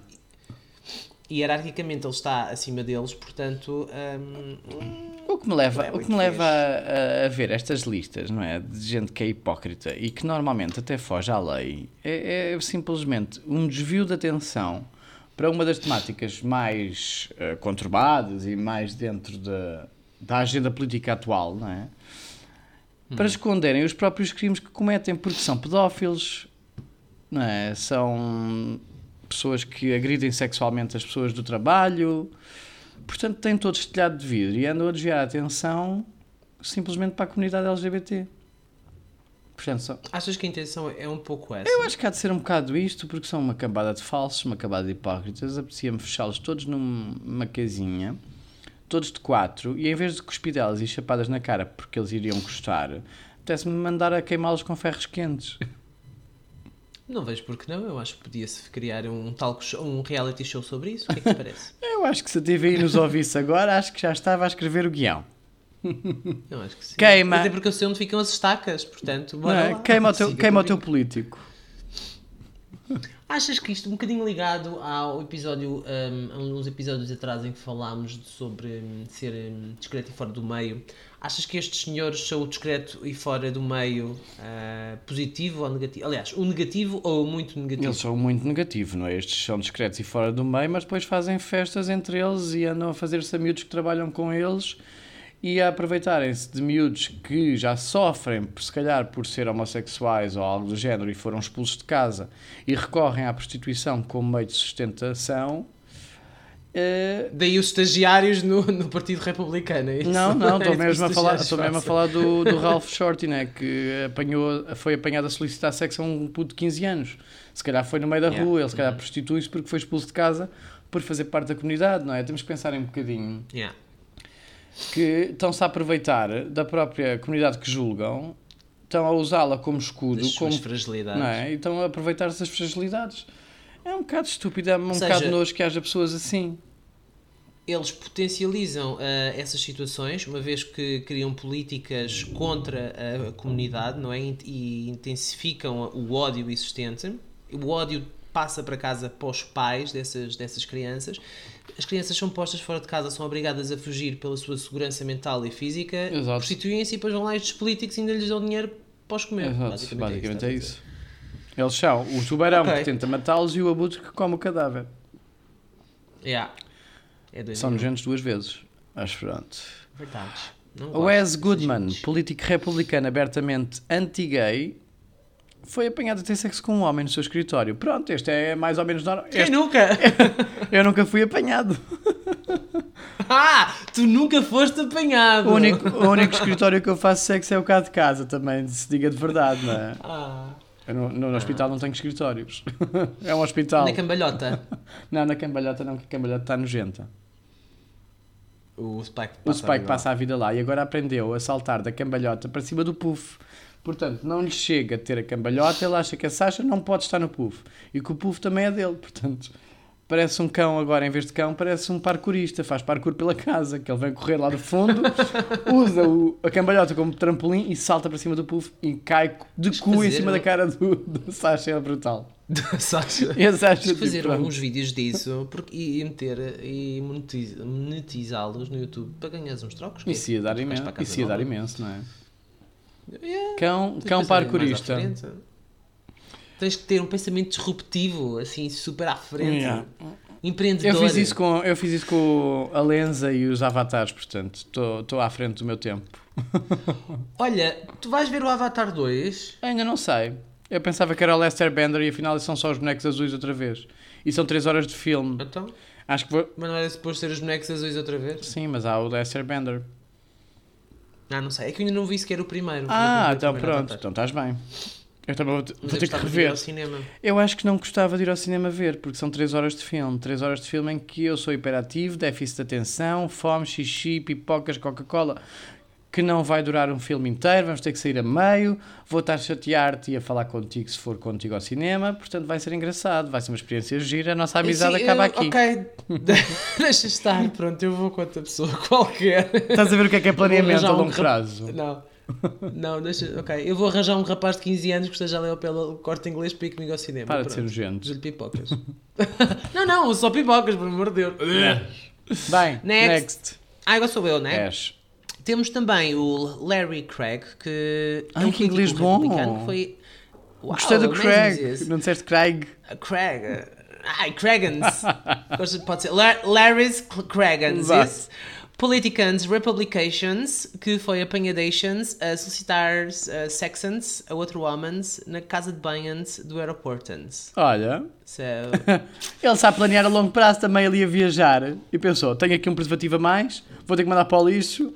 Speaker 2: Hierarquicamente ele está acima deles, portanto. hum,
Speaker 1: O que me leva,
Speaker 2: é
Speaker 1: o que me leva a, a- ver estas listas, não é? De gente que é hipócrita e que normalmente até foge à lei, é, é simplesmente um desvio de atenção para uma das temáticas mais eh, conturbadas e mais dentro da, da agenda política atual, não é? Para esconderem os próprios crimes que cometem, porque são pedófilos, não é? São pessoas que agridem sexualmente as pessoas do trabalho, portanto têm todo estilhado de vidro e andam a desviar a atenção simplesmente para a comunidade LGBT. Portanto, só-
Speaker 2: achas que a intenção é um pouco essa?
Speaker 1: eu acho que há de ser um bocado isto, porque são uma cambada de falsos, uma cambada de hipócritas. Apetecia-me fechá-los todos num- numa casinha, todos de quatro, e em vez de cuspidelas e chapadas na cara porque eles iriam gostar, apetece-me mandar a queimá-los com ferros quentes.
Speaker 2: Não vejo porque não, eu acho que podia-se criar um, talk show, um reality show sobre isso. O que é que te parece? [laughs]
Speaker 1: Eu acho que se a TVI nos ouvisse agora, acho que já estava a escrever o guião. [laughs]
Speaker 2: Eu acho que sim.
Speaker 1: Queima.
Speaker 2: Até porque eu sei onde ficam as estacas, portanto,
Speaker 1: Não
Speaker 2: bora
Speaker 1: é?
Speaker 2: lá.
Speaker 1: Queima, o teu, queima o teu político. [laughs]
Speaker 2: Achas que isto, um bocadinho ligado ao episódio, um, a uns episódios atrás em que falámos sobre um, ser um, discreto e fora do meio, achas que estes senhores são discreto e fora do meio ah, positivo ou negativo? Aliás, o negativo ou o muito negativo?
Speaker 1: Eles são muito negativos, não é? Estes são discretos e fora do meio, mas depois fazem festas entre eles e andam a fazer-se a miúdos que trabalham com eles e a aproveitarem-se de miúdos que já sofrem, se calhar, por ser homossexuais ou algo do género e foram expulsos de casa e recorrem à prostituição como meio de sustentação. Eh,
Speaker 2: Daí os estagiários no, no Partido Republicano, é isso?
Speaker 1: Não, não, [laughs]
Speaker 2: É
Speaker 1: estou mesmo, a falar, estou mesmo a falar do, do [laughs] Ralph Shorty, né? que apanhou, foi apanhado a solicitar sexo a um puto de 15 anos. Se calhar foi no meio da
Speaker 2: Yeah.
Speaker 1: rua, ele se calhar
Speaker 2: Uhum.
Speaker 1: prostitui-se porque foi expulso de casa por fazer parte da comunidade, não é? Temos que pensar em um bocadinho
Speaker 2: Yeah.
Speaker 1: que estão-se a aproveitar da própria comunidade que julgam, estão a usá-la como escudo,
Speaker 2: Das
Speaker 1: como,
Speaker 2: fragilidades.
Speaker 1: não é? E estão a aproveitar-se das fragilidades. É um bocado estúpido, é um
Speaker 2: seja-
Speaker 1: bocado nojo que haja pessoas assim.
Speaker 2: Eles potencializam ah, essas situações, uma vez que criam políticas contra a comunidade, não é? E intensificam o ódio existente. O ódio passa para casa para os pais dessas, dessas crianças. As crianças são postas fora de casa, são obrigadas a fugir pela sua segurança mental e física, prostituem-se e depois vão lá estes políticos e ainda lhes dão dinheiro para os comer.
Speaker 1: Exato,
Speaker 2: Basicamente,
Speaker 1: basicamente
Speaker 2: é
Speaker 1: é
Speaker 2: isso.
Speaker 1: Eles são o tubarão
Speaker 2: Ok.
Speaker 1: que tenta matá-los e o abutre que come o cadáver.
Speaker 2: Yeah. É doido.
Speaker 1: São nojentos duas vezes. Mas pronto.
Speaker 2: Verdade.
Speaker 1: Wes Goodman, político republicano abertamente anti-gay, foi apanhado a ter sexo com um homem no seu escritório. Pronto, este é mais ou menos normal.
Speaker 2: Quem nunca? [laughs]
Speaker 1: Eu nunca fui apanhado. [laughs]
Speaker 2: Ah, tu nunca foste apanhado.
Speaker 1: O único, o único escritório que eu faço sexo é o cá de casa também, se diga de verdade, não é?
Speaker 2: Ah.
Speaker 1: Eu no, no hospital não tenho escritórios. [laughs] É um hospital.
Speaker 2: Na cambalhota.
Speaker 1: Não, na cambalhota não, que a cambalhota está nojenta.
Speaker 2: O Spike
Speaker 1: O Spike passa a vida lá e agora aprendeu a saltar da cambalhota para cima do puff. Portanto, não lhe chega a ter a cambalhota, ele acha que a Sasha não pode estar no puff. E que o puff também é dele. [laughs] Portanto, parece um cão agora, em vez de cão, parece um parkourista, faz parkour pela casa, que ele vem correr lá do fundo, [laughs] usa o- a cambalhota como trampolim e salta para cima do puff e cai de cu em cima
Speaker 2: um-
Speaker 1: da cara do, do Sasha, é brutal.
Speaker 2: Sasha. [laughs]
Speaker 1: Esse acho
Speaker 2: Tens de fazer
Speaker 1: tipo, pronto.
Speaker 2: uns vídeos disso porque, e, meter e monetiz- monetizá-los no YouTube para ganhares uns trocos. é
Speaker 1: Isso ia dar imenso, isso ia dar imenso, não é?
Speaker 2: Yeah.
Speaker 1: Cão, cão parkourista.
Speaker 2: Tens que ter um pensamento disruptivo, assim, super à frente.
Speaker 1: Yeah.
Speaker 2: Empreendedor.
Speaker 1: Eu fiz, isso com, eu fiz isso com a Lenza e os avatares, portanto, estou à frente do meu tempo. [laughs]
Speaker 2: Olha, tu vais ver o Avatar 2.
Speaker 1: Ainda não sei. Eu pensava que era o Lester Bender e afinal são só os bonecos azuis outra vez. E são 3 horas de filme.
Speaker 2: Então,
Speaker 1: Acho que vou.
Speaker 2: mas não era suposto ser os bonecos azuis outra vez?
Speaker 1: Sim, mas há o Lester Bender.
Speaker 2: Ah, não sei. É que eu ainda não vi sequer o primeiro.
Speaker 1: Ah, então
Speaker 2: primeiro
Speaker 1: pronto,
Speaker 2: Avatar.
Speaker 1: então estás bem. Eu também vou, vou
Speaker 2: eu
Speaker 1: ter que
Speaker 2: gostava de ir ao
Speaker 1: rever.
Speaker 2: cinema.
Speaker 1: Eu acho que não gostava de ir ao cinema ver, porque são 3 horas de filme. 3 horas de filme em que eu sou hiperativo, déficit de atenção, fome, xixi, pipocas, Coca-Cola, que não vai durar um filme inteiro, vamos ter que sair a meio, vou estar a chatear-te e a falar contigo se for contigo ao cinema, portanto vai ser engraçado, vai ser uma experiência gira, a nossa amizade
Speaker 2: Sim,
Speaker 1: acaba
Speaker 2: eu-
Speaker 1: aqui.
Speaker 2: Ok, [laughs] deixa estar, pronto, eu vou com outra pessoa qualquer.
Speaker 1: Estás a ver o que é que é planeamento a longo prazo?
Speaker 2: Não, [laughs] não, deixa, ok. Eu vou arranjar um rapaz de 15 anos que esteja ali ao pelo corte inglês para ir comigo ao cinema.
Speaker 1: Para de ser
Speaker 2: Pronto.
Speaker 1: nojento.
Speaker 2: Dou-lhe pipocas. [laughs] não, não, só pipocas, pelo amor de Deus.
Speaker 1: Bem,
Speaker 2: Next.
Speaker 1: next.
Speaker 2: Ah, agora sou eu, né?
Speaker 1: És.
Speaker 2: Temos também o Larry Craig, que é
Speaker 1: Ai,
Speaker 2: um
Speaker 1: que inglês bom.
Speaker 2: que foi... Uau,
Speaker 1: Gostei do Craig. Não disseste Craig?
Speaker 2: Craig. Ai, Cragans. [laughs] Gosto- Pode ser. La- Larry's Cragans.
Speaker 1: Exato.
Speaker 2: Politicans, Republications, que foi apanhadations a solicitar uh, Saxons a outro homens na casa de banhos do aeroportans.
Speaker 1: Olha,
Speaker 2: So, [laughs]
Speaker 1: ele sabe planear a longo prazo também ele ia viajar e pensou, tenho aqui um preservativo a mais, vou ter que mandar para o lixo.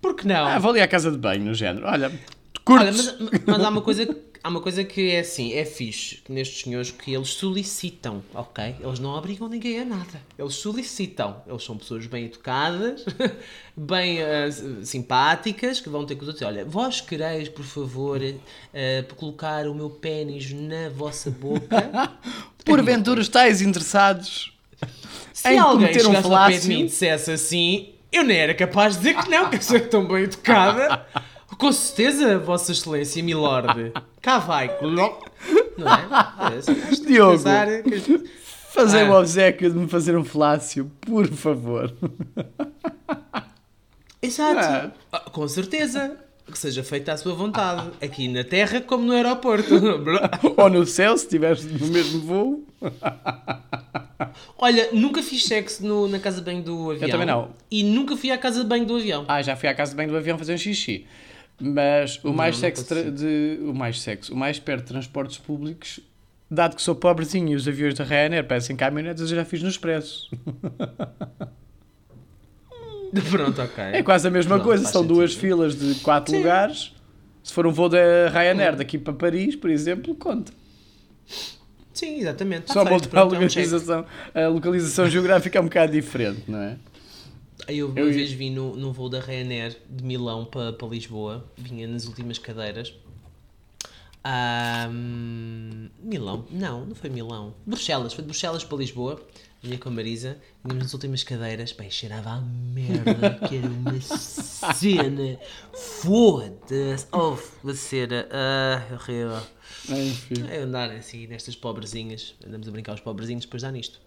Speaker 2: por que não?
Speaker 1: Ah, vou ali à casa de banho, no género. Olha,
Speaker 2: Olha,
Speaker 1: curtes.
Speaker 2: mas, mas há uma coisa há uma coisa que é assim, é fixe nestes senhores que eles solicitam, ok? Eles não obrigam ninguém a nada. Eles solicitam. Eles são pessoas bem educadas, [laughs] bem ah, simpáticas, que vão ter que dizer, olha, vós quereis, por favor, ah, colocar o meu pênis na vossa boca? [laughs]
Speaker 1: Porventura estáis interessados
Speaker 2: Se
Speaker 1: em
Speaker 2: alguém
Speaker 1: cometer um
Speaker 2: ao pé de mim e dissesse assim, eu nem era capaz de dizer que não, que eu sou tão bem educada. [laughs] Com certeza, Vossa Excelência, Milord. Cá vai. Não é? É, de
Speaker 1: Diogo.
Speaker 2: pensar
Speaker 1: Fazer
Speaker 2: Ah.
Speaker 1: o obsequio de me fazer um falácio, por favor.
Speaker 2: Exato. Ah, Com certeza. Que seja feita à sua vontade. Aqui na Terra como no aeroporto. [laughs]
Speaker 1: Ou no céu, se estiveres no mesmo voo.
Speaker 2: Olha, nunca fiz sexo no- na casa de banho do avião.
Speaker 1: também não.
Speaker 2: E nunca fui à casa de banho do avião.
Speaker 1: Ah, já fui à casa de banho do avião fazer um xixi. Mas o mais sexo de o mais sexo, o mais perto de transportes públicos, dado que sou pobrezinho e os aviões da Ryanair parecem caminhonetes, eu já fiz no expresso. [laughs]
Speaker 2: Pronto, ok.
Speaker 1: É quase a mesma
Speaker 2: Não,
Speaker 1: coisa, são duas
Speaker 2: sentido.
Speaker 1: filas de quatro
Speaker 2: Sim.
Speaker 1: lugares. Se for um voo da Ryanair daqui para Paris, por exemplo, conta.
Speaker 2: Sim, exatamente. Tá
Speaker 1: Só
Speaker 2: feito,
Speaker 1: montar a
Speaker 2: pronto, um
Speaker 1: localização, a localização geográfica é um bocado diferente, não é?
Speaker 2: Aí eu uma
Speaker 1: Eu-
Speaker 2: vez vi no, no voo da Ryanair de Milão para, para Lisboa, vinha nas últimas cadeiras. Ahm, Milão? Não, não foi Milão. Bruxelas, foi de Bruxelas para Lisboa. Vinha com a Marisa, vinhamos nas últimas cadeiras. Bem, cheirava a merda, que era uma cena. Foda-se. Oh, uma cena. Ah, horrível.
Speaker 1: Enfim.
Speaker 2: É andar assim nestas pobrezinhas. Andamos a brincar os pobrezinhos, depois dá nisto.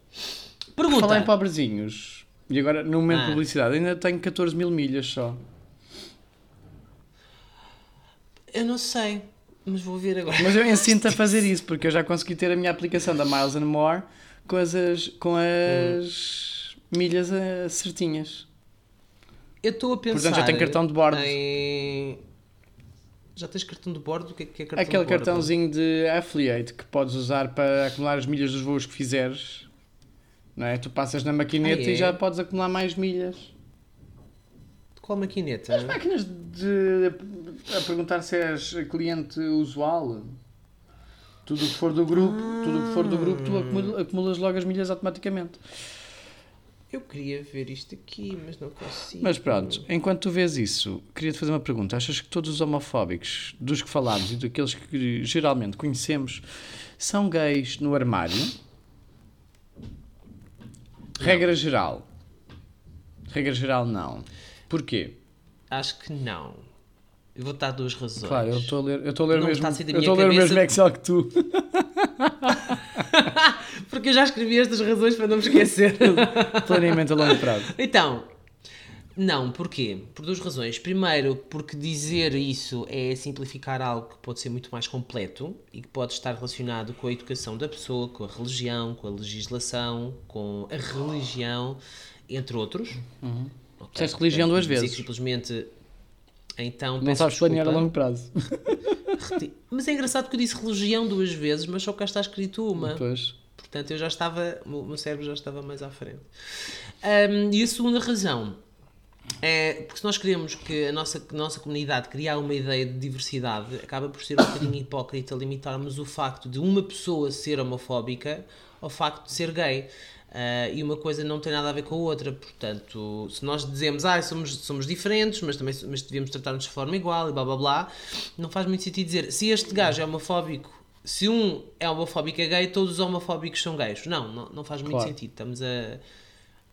Speaker 2: Pergunta.
Speaker 1: falar em pobrezinhos, e agora no momento de
Speaker 2: Ah.
Speaker 1: publicidade, ainda tenho 14 mil milhas só.
Speaker 2: Eu não sei, mas vou ver agora.
Speaker 1: Mas eu [laughs] ensino-te a fazer isso, porque eu já consegui ter a minha aplicação da Miles and More com as, com as milhas ah, certinhas.
Speaker 2: Eu estou a pensar.
Speaker 1: Portanto, já tem cartão de bordo.
Speaker 2: Em... Já tens cartão de bordo? O que é, que é cartão
Speaker 1: Aquele
Speaker 2: de bordo?
Speaker 1: cartãozinho de affiliate que podes usar para acumular as milhas dos voos que fizeres. Não é? Tu passas na maquineta
Speaker 2: Ah, é?
Speaker 1: e já podes acumular mais milhas.
Speaker 2: Qual maquineta?
Speaker 1: As máquinas de a perguntar se és cliente usual. Tudo o que for do grupo, tudo que for do grupo, tu acumula- acumulas logo as milhas automaticamente.
Speaker 2: Eu queria ver isto aqui, mas não consigo.
Speaker 1: Mas pronto, enquanto tu vês isso, queria-te fazer uma pergunta. Achas que todos os homofóbicos, dos que falámos e daqueles que geralmente conhecemos, são gays no armário? Regra geral. Regra geral, não. Porquê?
Speaker 2: Acho que não. Eu vou dar duas razões.
Speaker 1: Claro, eu estou a ler, eu estou a ler
Speaker 2: Não
Speaker 1: mesmo, eu estou a ler o mesmo. Excel que tu. [laughs]
Speaker 2: Porque eu já escrevi estas razões para não me esquecer. [laughs]
Speaker 1: Planeamento a longo prazo.
Speaker 2: Então, não, porquê? Por duas razões. Primeiro, porque dizer isso é simplificar algo que pode ser muito mais completo e que pode estar relacionado com a educação da pessoa, com a religião, com a legislação, com a religião, entre outros. Ok?
Speaker 1: Disseste religião duas vezes.
Speaker 2: simplesmente. Então,
Speaker 1: Não sabes planear a longo prazo.
Speaker 2: Mas é engraçado que eu disse religião duas vezes, mas só cá está escrito uma.
Speaker 1: Pois.
Speaker 2: Portanto, eu já estava, o meu cérebro já estava mais à frente. Ahm, e a segunda razão é porque se nós queremos que a nossa, que a nossa comunidade criar uma ideia de diversidade, acaba por ser um bocadinho [coughs] hipócrita limitarmos o facto de uma pessoa ser homofóbica ao facto de ser gay. Ah, e uma coisa não tem nada a ver com a outra, portanto, se nós dizemos, ah, somos, somos diferentes, mas também mas devíamos tratar-nos de forma igual e blá blá blá, não faz muito sentido dizer, se este gajo é homofóbico se um é homofóbico e é gay, todos os homofóbicos são gays. Não, não, não faz muito
Speaker 1: Claro.
Speaker 2: sentido. Estamos a,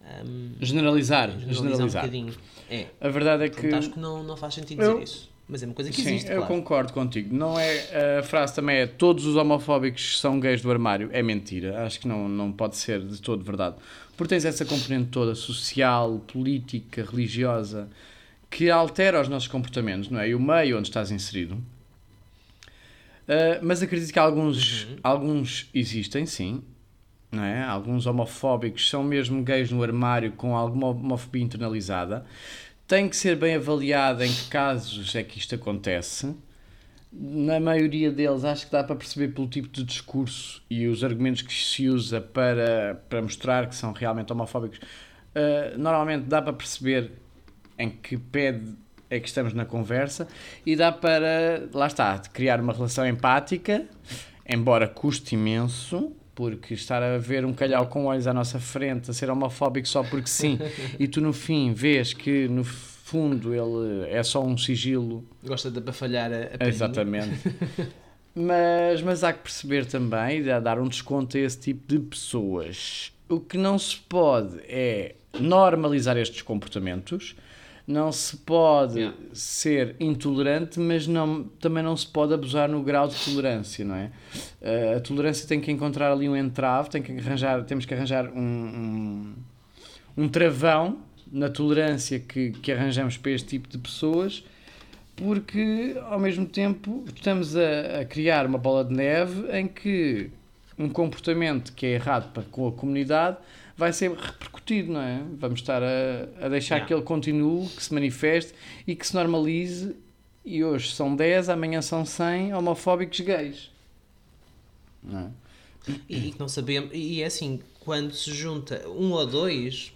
Speaker 2: a
Speaker 1: Generalizar.
Speaker 2: generalizar um
Speaker 1: Generalizar.
Speaker 2: bocadinho. É,
Speaker 1: A verdade é
Speaker 2: portanto,
Speaker 1: que.
Speaker 2: acho que não, não faz sentido
Speaker 1: Eu-
Speaker 2: dizer isso. Mas é uma coisa que
Speaker 1: Sim,
Speaker 2: existe,
Speaker 1: eu
Speaker 2: claro.
Speaker 1: concordo contigo. Não é, a frase também é todos os homofóbicos são gays do armário. É mentira. Acho que não, não pode ser de todo verdade. Porque tens essa componente toda social, política, religiosa, que altera os nossos comportamentos, não é? E o meio onde estás inserido. Ah, mas acredito que alguns, alguns existem, sim. Não é? Alguns homofóbicos são mesmo gays no armário com alguma homofobia internalizada. Tem que ser bem avaliado em que casos é que isto acontece. Na maioria deles, acho que dá para perceber pelo tipo de discurso e os argumentos que se usa para, para mostrar que são realmente homofóbicos. Ah, normalmente dá para perceber em que pede é que estamos na conversa e dá para, lá está, criar uma relação empática, embora custe imenso, porque estar a ver um calhau com olhos à nossa frente, a ser homofóbico só porque sim, [laughs] e tu no fim vês que no fundo ele é só um sigilo
Speaker 2: Gosta de abafalhar a, a.
Speaker 1: Exatamente. [laughs] mas, mas há que perceber também e dar um desconto a esse tipo de pessoas. O que não se pode é normalizar estes comportamentos, não se pode
Speaker 2: Yeah.
Speaker 1: ser intolerante, mas não, também não se pode abusar no grau de tolerância, não é? Eh, a tolerância tem que encontrar ali um entrave, tem que arranjar, temos que arranjar um, um, um travão na tolerância que, que arranjamos para este tipo de pessoas porque ao mesmo tempo estamos a, a criar uma bola de neve em que um comportamento que é errado para com a comunidade vai ser repercutido, não é? Vamos estar a, a deixar
Speaker 2: Yeah.
Speaker 1: que ele continue, que se manifeste e que se normalize. E hoje são 10, amanhã são 100 homofóbicos gays. Não é?
Speaker 2: E, e que não sabemos. E é assim, quando se junta um ou dois,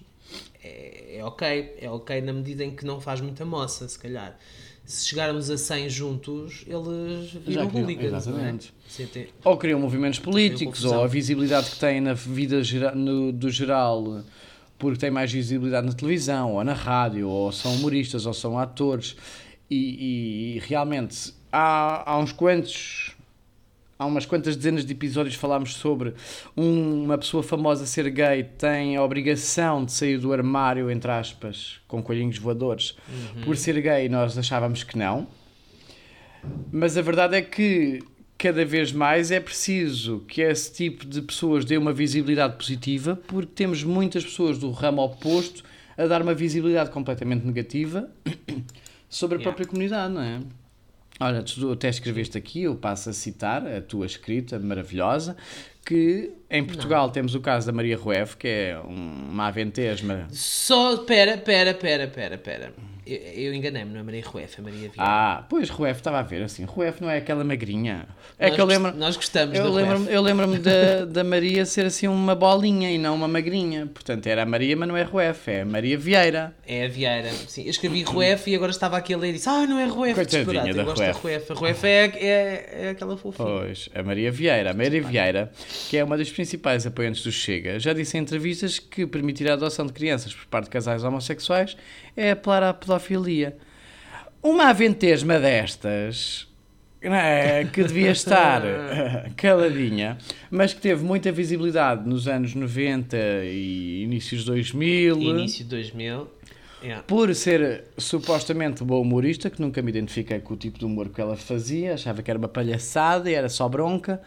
Speaker 2: é, é ok. É ok na medida em que não faz muita moça, se calhar. Se chegarmos a 100 juntos, eles viram hooligans, não é?
Speaker 1: exatamente.
Speaker 2: Sentem-
Speaker 1: ou criam movimentos políticos, ou a visibilidade que têm na vida gera- no- do geral, porque têm mais visibilidade na televisão, ou na rádio, ou são humoristas, ou são atores, e, e- e realmente há, há uns quantos. Há umas quantas dezenas de episódios falámos sobre um- uma pessoa famosa ser gay tem a obrigação de sair do armário, entre aspas, com coelhinhos voadores, por ser gay. Nós achávamos que não. Mas a verdade é que cada vez mais é preciso que esse tipo de pessoas dê uma visibilidade positiva, porque temos muitas pessoas do ramo oposto a dar uma visibilidade completamente negativa [coughs] sobre a
Speaker 2: Yeah.
Speaker 1: própria comunidade, não é? Olha, tu até escreveste aqui, eu passo a citar a tua escrita maravilhosa, que em Portugal temos o caso da Maria Rueff, que é um- uma aventesma.
Speaker 2: Só, pera, pera, pera, pera, pera. Eu, eu enganei-me, não é Maria Rueff, é Maria Vieira.
Speaker 1: Ah, pois Rueff estava a ver assim, Rueff não é aquela magrinha. É
Speaker 2: nós,
Speaker 1: que eu
Speaker 2: gost-
Speaker 1: lembro,
Speaker 2: nós gostamos
Speaker 1: Eu
Speaker 2: da
Speaker 1: lembro-me
Speaker 2: Rueff.
Speaker 1: eu lembro da, da Maria ser assim uma bolinha e não uma magrinha. Portanto, era a Maria, mas não é Rueff, é a Maria Vieira.
Speaker 2: É a Vieira. Sim, eu escrevi Rueff e agora estava aqui a ler e disse: Ah, não é Rueff,
Speaker 1: Coitadinha
Speaker 2: disparate.
Speaker 1: da
Speaker 2: Eu gosto da
Speaker 1: Rueff.
Speaker 2: Rueff. A Rueff é, é, é aquela fofinha.
Speaker 1: Pois, a Maria Vieira. A Maria Vieira, que é uma das principais apoiantes do Chega, já disse em entrevistas que permitir a adoção de crianças por parte de casais homossexuais é apelar à pedofilia. Uma aventesma destas é? que devia estar [laughs] caladinha, mas que teve muita visibilidade nos anos 90 e inícios 2000.
Speaker 2: Início de 2000. Yeah.
Speaker 1: Por ser supostamente boa humorista, que nunca me identifiquei com o tipo de humor que ela fazia, achava que era uma palhaçada e era só bronca,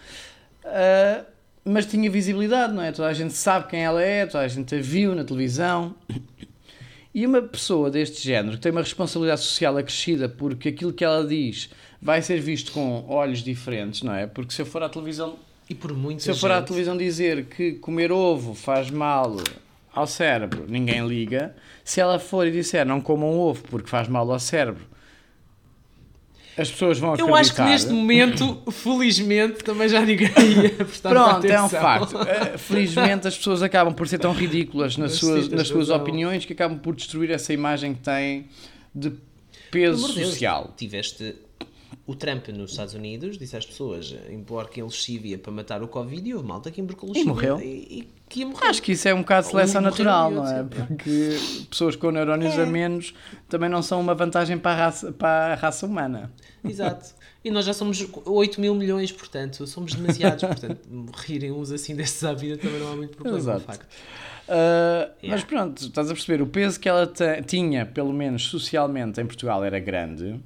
Speaker 1: uh, mas tinha visibilidade, não é? Toda a gente sabe quem ela é, toda a gente a viu na televisão. E uma pessoa deste género, que tem uma responsabilidade social acrescida porque aquilo que ela diz vai ser visto com olhos diferentes, não é? Porque se eu for à televisão.
Speaker 2: E por muita
Speaker 1: Se eu for à televisão dizer que comer ovo faz mal ao cérebro, ninguém liga. Se ela for e disser não comam ovo porque faz mal ao cérebro, as pessoas vão acreditar.
Speaker 2: Eu acho que neste momento, felizmente, também já ninguém ia [laughs] prestar
Speaker 1: Pronto,
Speaker 2: atenção.
Speaker 1: é um facto. Eh, Felizmente as pessoas acabam por ser tão ridículas nas
Speaker 2: Mas
Speaker 1: suas,
Speaker 2: sim,
Speaker 1: nas suas
Speaker 2: razão.
Speaker 1: opiniões que acabam por destruir essa imagem que têm de peso
Speaker 2: Deus,
Speaker 1: social.
Speaker 2: Tiveste o Trump nos Estados Unidos, disse às pessoas embarquem lexívia para matar o Covid e houve malta que embarcou lexívia
Speaker 1: morreu.
Speaker 2: E, e que morrer.
Speaker 1: Acho que isso é um bocado de seleção natural,
Speaker 2: e
Speaker 1: não é? Porque pessoas com neurónios
Speaker 2: É.
Speaker 1: a menos também não são uma vantagem para a raça, para a raça humana.
Speaker 2: Exato. E nós já somos 8 mil milhões, portanto, somos demasiados. portanto, [laughs] rirem uns assim destes à vida também não há muito problema,
Speaker 1: Exato.
Speaker 2: de facto.
Speaker 1: Uh, Mas
Speaker 2: Yeah.
Speaker 1: pronto, estás a perceber, o peso que ela tinha, pelo menos socialmente, em Portugal era grande.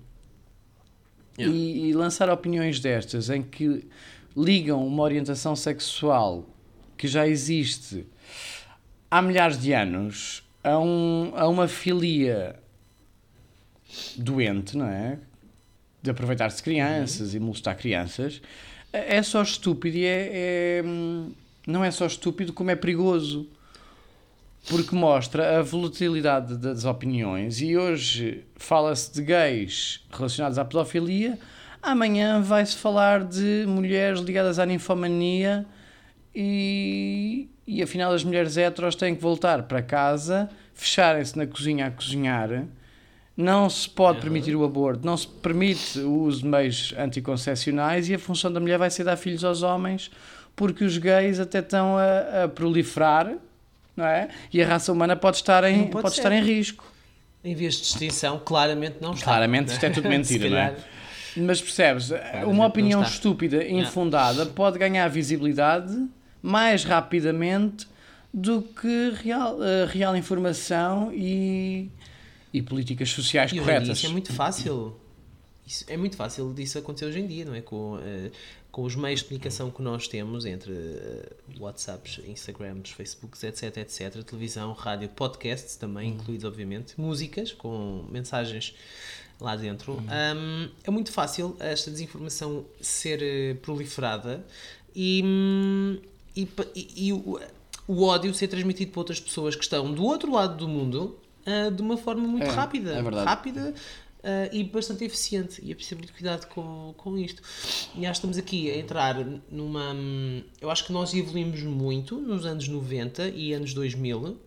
Speaker 2: Yeah.
Speaker 1: E, e lançar opiniões destas em que ligam uma orientação sexual que já existe há milhares de anos a, um, a uma filia doente, não é? De aproveitar-se crianças e molestar crianças, é é só estúpido e é, é- não é só estúpido como é perigoso. Porque mostra a volatilidade das opiniões e hoje fala-se de gays relacionados à pedofilia, amanhã vai-se falar de mulheres ligadas à ninfomania e, e afinal as mulheres heteros têm que voltar para casa, fecharem-se na cozinha a cozinhar. Não se pode
Speaker 2: Uhum.
Speaker 1: permitir o aborto, não se permite o uso de meios anticoncepcionais e a função da mulher vai ser dar filhos aos homens porque os gays até estão a, a proliferar, não é? E a raça humana pode estar em,
Speaker 2: Não pode
Speaker 1: pode estar em risco.
Speaker 2: Em vez de extinção, claramente não está.
Speaker 1: Claramente isto é tudo [laughs] mentira, não é? Mas percebes,
Speaker 2: não
Speaker 1: uma opinião estúpida, infundada, pode ganhar visibilidade mais rapidamente do que real, eh, real informação e, e políticas sociais
Speaker 2: E
Speaker 1: corretas.
Speaker 2: isso é muito fácil. Isso é muito fácil disso acontecer hoje em dia, não é? Com, eh, com os meios de comunicação que nós temos entre eh, WhatsApps, Instagrams, Facebooks, etc, etc, televisão, rádio, podcasts também, incluídos obviamente, músicas com mensagens lá dentro. Um, é muito fácil esta desinformação ser eh, proliferada e, hum, e, e- e o, o ódio ser transmitido para outras pessoas que estão do outro lado do mundo ah, de uma forma muito
Speaker 1: É,
Speaker 2: rápida.
Speaker 1: é verdade.
Speaker 2: Rápida ah, e bastante eficiente. E é preciso muito cuidado com, com isto. E acho que estamos aqui a entrar numa. Eu acho que nós evoluímos muito nos anos 90 e anos 2000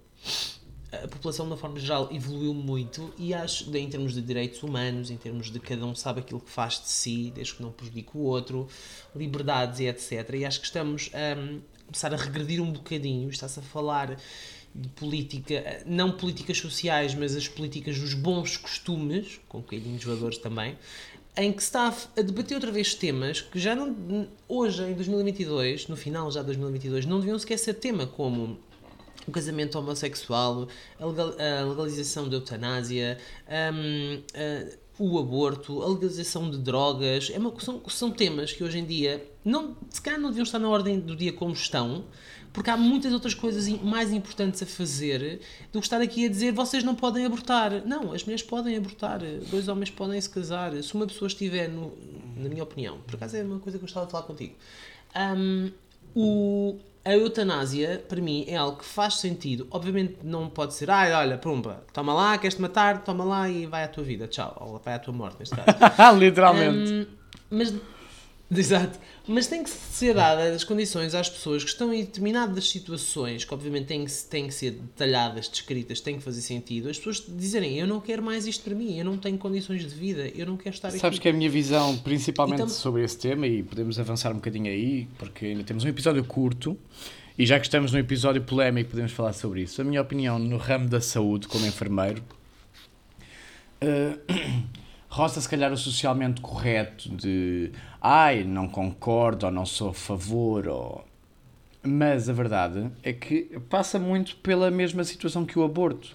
Speaker 2: a população de uma forma geral evoluiu muito e acho em termos de direitos humanos, em termos de cada um sabe aquilo que faz de si, desde que não prejudique o outro, liberdades e etc. E acho que estamos a hum, começar a regredir um bocadinho, está-se a falar de política, não políticas sociais, mas as políticas dos bons costumes, com um bocadinho de jogadores também, em que se está a debater outra vez temas que já não, hoje, em 2022, no final já de 2022, não deviam sequer ser tema, como o casamento homossexual, a, legal- a legalização da eutanásia, hum, a- o aborto, a legalização de drogas, é uma- são, são temas que hoje em dia não, se calhar não deviam estar na ordem do dia como estão, porque há muitas outras coisas mais importantes a fazer do que estar aqui a dizer vocês não podem abortar. Não, as mulheres podem abortar, dois homens podem se casar. Se uma pessoa estiver, no, na minha opinião, por acaso é uma coisa que eu gostava de falar contigo. Hum, o, a eutanásia, para mim, é algo que faz sentido. Obviamente não pode ser, ai, olha, pumba, toma lá, queres-te matar, toma lá e vai à tua vida, tchau. Ou vai à tua morte, neste caso. [laughs]
Speaker 1: Literalmente.
Speaker 2: Hum, mas, [laughs] exato. Mas tem que ser dadas as condições às pessoas que estão em determinadas situações, que obviamente têm que, têm que ser detalhadas, descritas, têm que fazer sentido, as pessoas dizerem, eu não quero mais isto para mim, eu não tenho condições de vida, eu não quero estar
Speaker 1: Sabes
Speaker 2: aqui.
Speaker 1: que a minha visão, principalmente
Speaker 2: Então-
Speaker 1: sobre esse tema, e podemos avançar um bocadinho aí, porque ainda temos um episódio curto, e já que estamos num episódio polémico, podemos falar sobre isso. A minha opinião no ramo da saúde, como enfermeiro, eh, [clears throat] roça se calhar o socialmente correto de ai, não concordo ou não sou a favor ou... Mas a verdade é que passa muito pela mesma situação que o aborto.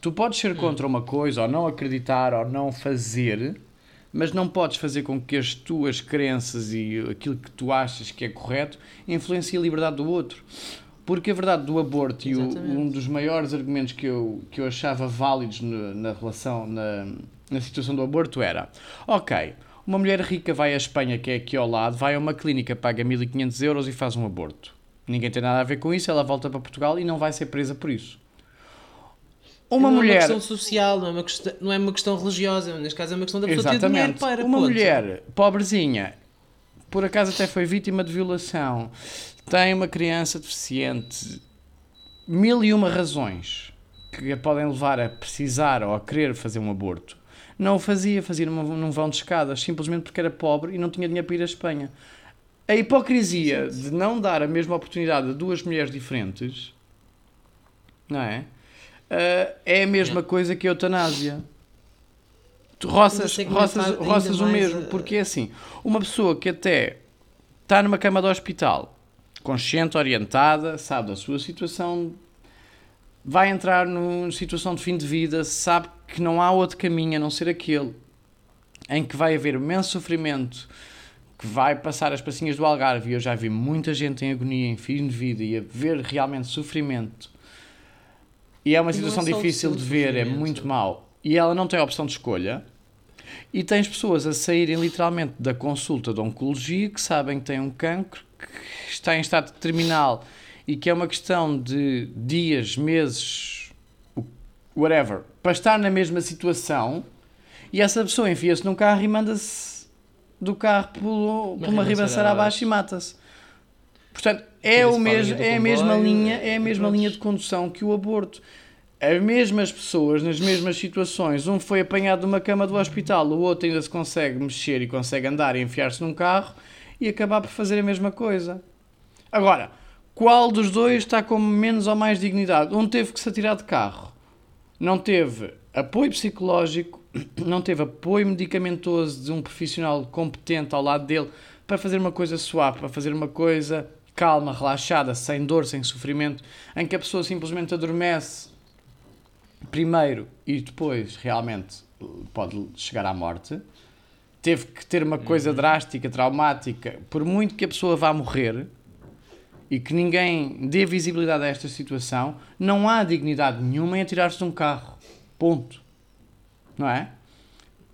Speaker 1: Tu podes ser contra uma coisa, ou não acreditar, ou não fazer, mas não podes fazer com que as tuas crenças e aquilo que tu achas que é correto influencie a liberdade do outro. Porque a verdade do aborto e o, um dos maiores argumentos que eu, que eu achava válidos no, na relação, na, na situação do aborto era: ok, uma mulher rica vai à Espanha, que é aqui ao lado, vai a uma clínica, paga 1500 euros e faz um aborto. Ninguém tem nada a ver com isso, ela volta para Portugal e não vai ser presa por isso.
Speaker 2: Uma não mulher. Não é uma questão social, não é uma questão, não é uma questão religiosa, neste caso é uma questão da pessoa Exatamente. ter dinheiro para.
Speaker 1: Uma ponto. mulher pobrezinha, por acaso até foi vítima de violação, tem uma criança deficiente, mil e uma razões que a podem levar a precisar ou a querer fazer um aborto. Não o fazia, fazia num, num vão de escadas, simplesmente porque era pobre e não tinha dinheiro para ir à Espanha. A hipocrisia de não dar a mesma oportunidade a duas mulheres diferentes, não é? Uh, é a mesma coisa que a eutanásia. Tu roças, roças, roças o mesmo, porque é assim, uma pessoa que até está numa cama de hospital, consciente, orientada, sabe da sua situação, vai entrar numa situação de fim de vida, sabe que não há outro caminho a não ser aquele, em que vai haver imenso sofrimento, que vai passar as passinhas do Algarve, e eu já vi muita gente em agonia, em fim de vida, e a ver realmente sofrimento e é uma situação é difícil de ver, é muito mau. E ela não tem opção de escolha. E tens pessoas a saírem literalmente da consulta de oncologia que sabem que têm um cancro, que está em estado terminal e que é uma questão de dias, meses, whatever, para estar na mesma situação. E essa pessoa enfia-se num carro e manda-se do carro por, por uma ribanceira abaixo e mata-se. Portanto, é, o mesmo, é a mesma linha, é a mesma linha de condução que o aborto. As mesmas pessoas, nas mesmas situações, um foi apanhado numa cama do hospital, o outro ainda se consegue mexer e consegue andar e enfiar-se num carro e acabar por fazer a mesma coisa. Agora, qual dos dois está com menos ou mais dignidade? Um teve que se atirar de carro, não teve apoio psicológico, não teve apoio medicamentoso de um profissional competente ao lado dele para fazer uma coisa suave, para fazer uma coisa calma, relaxada, sem dor, sem sofrimento, em que a pessoa simplesmente adormece primeiro e depois realmente pode chegar à morte. Teve que ter uma coisa uhum. drástica, traumática, por muito que a pessoa vá morrer e que ninguém dê visibilidade a esta situação, não há dignidade nenhuma em atirar-se de um carro. Ponto. Não é?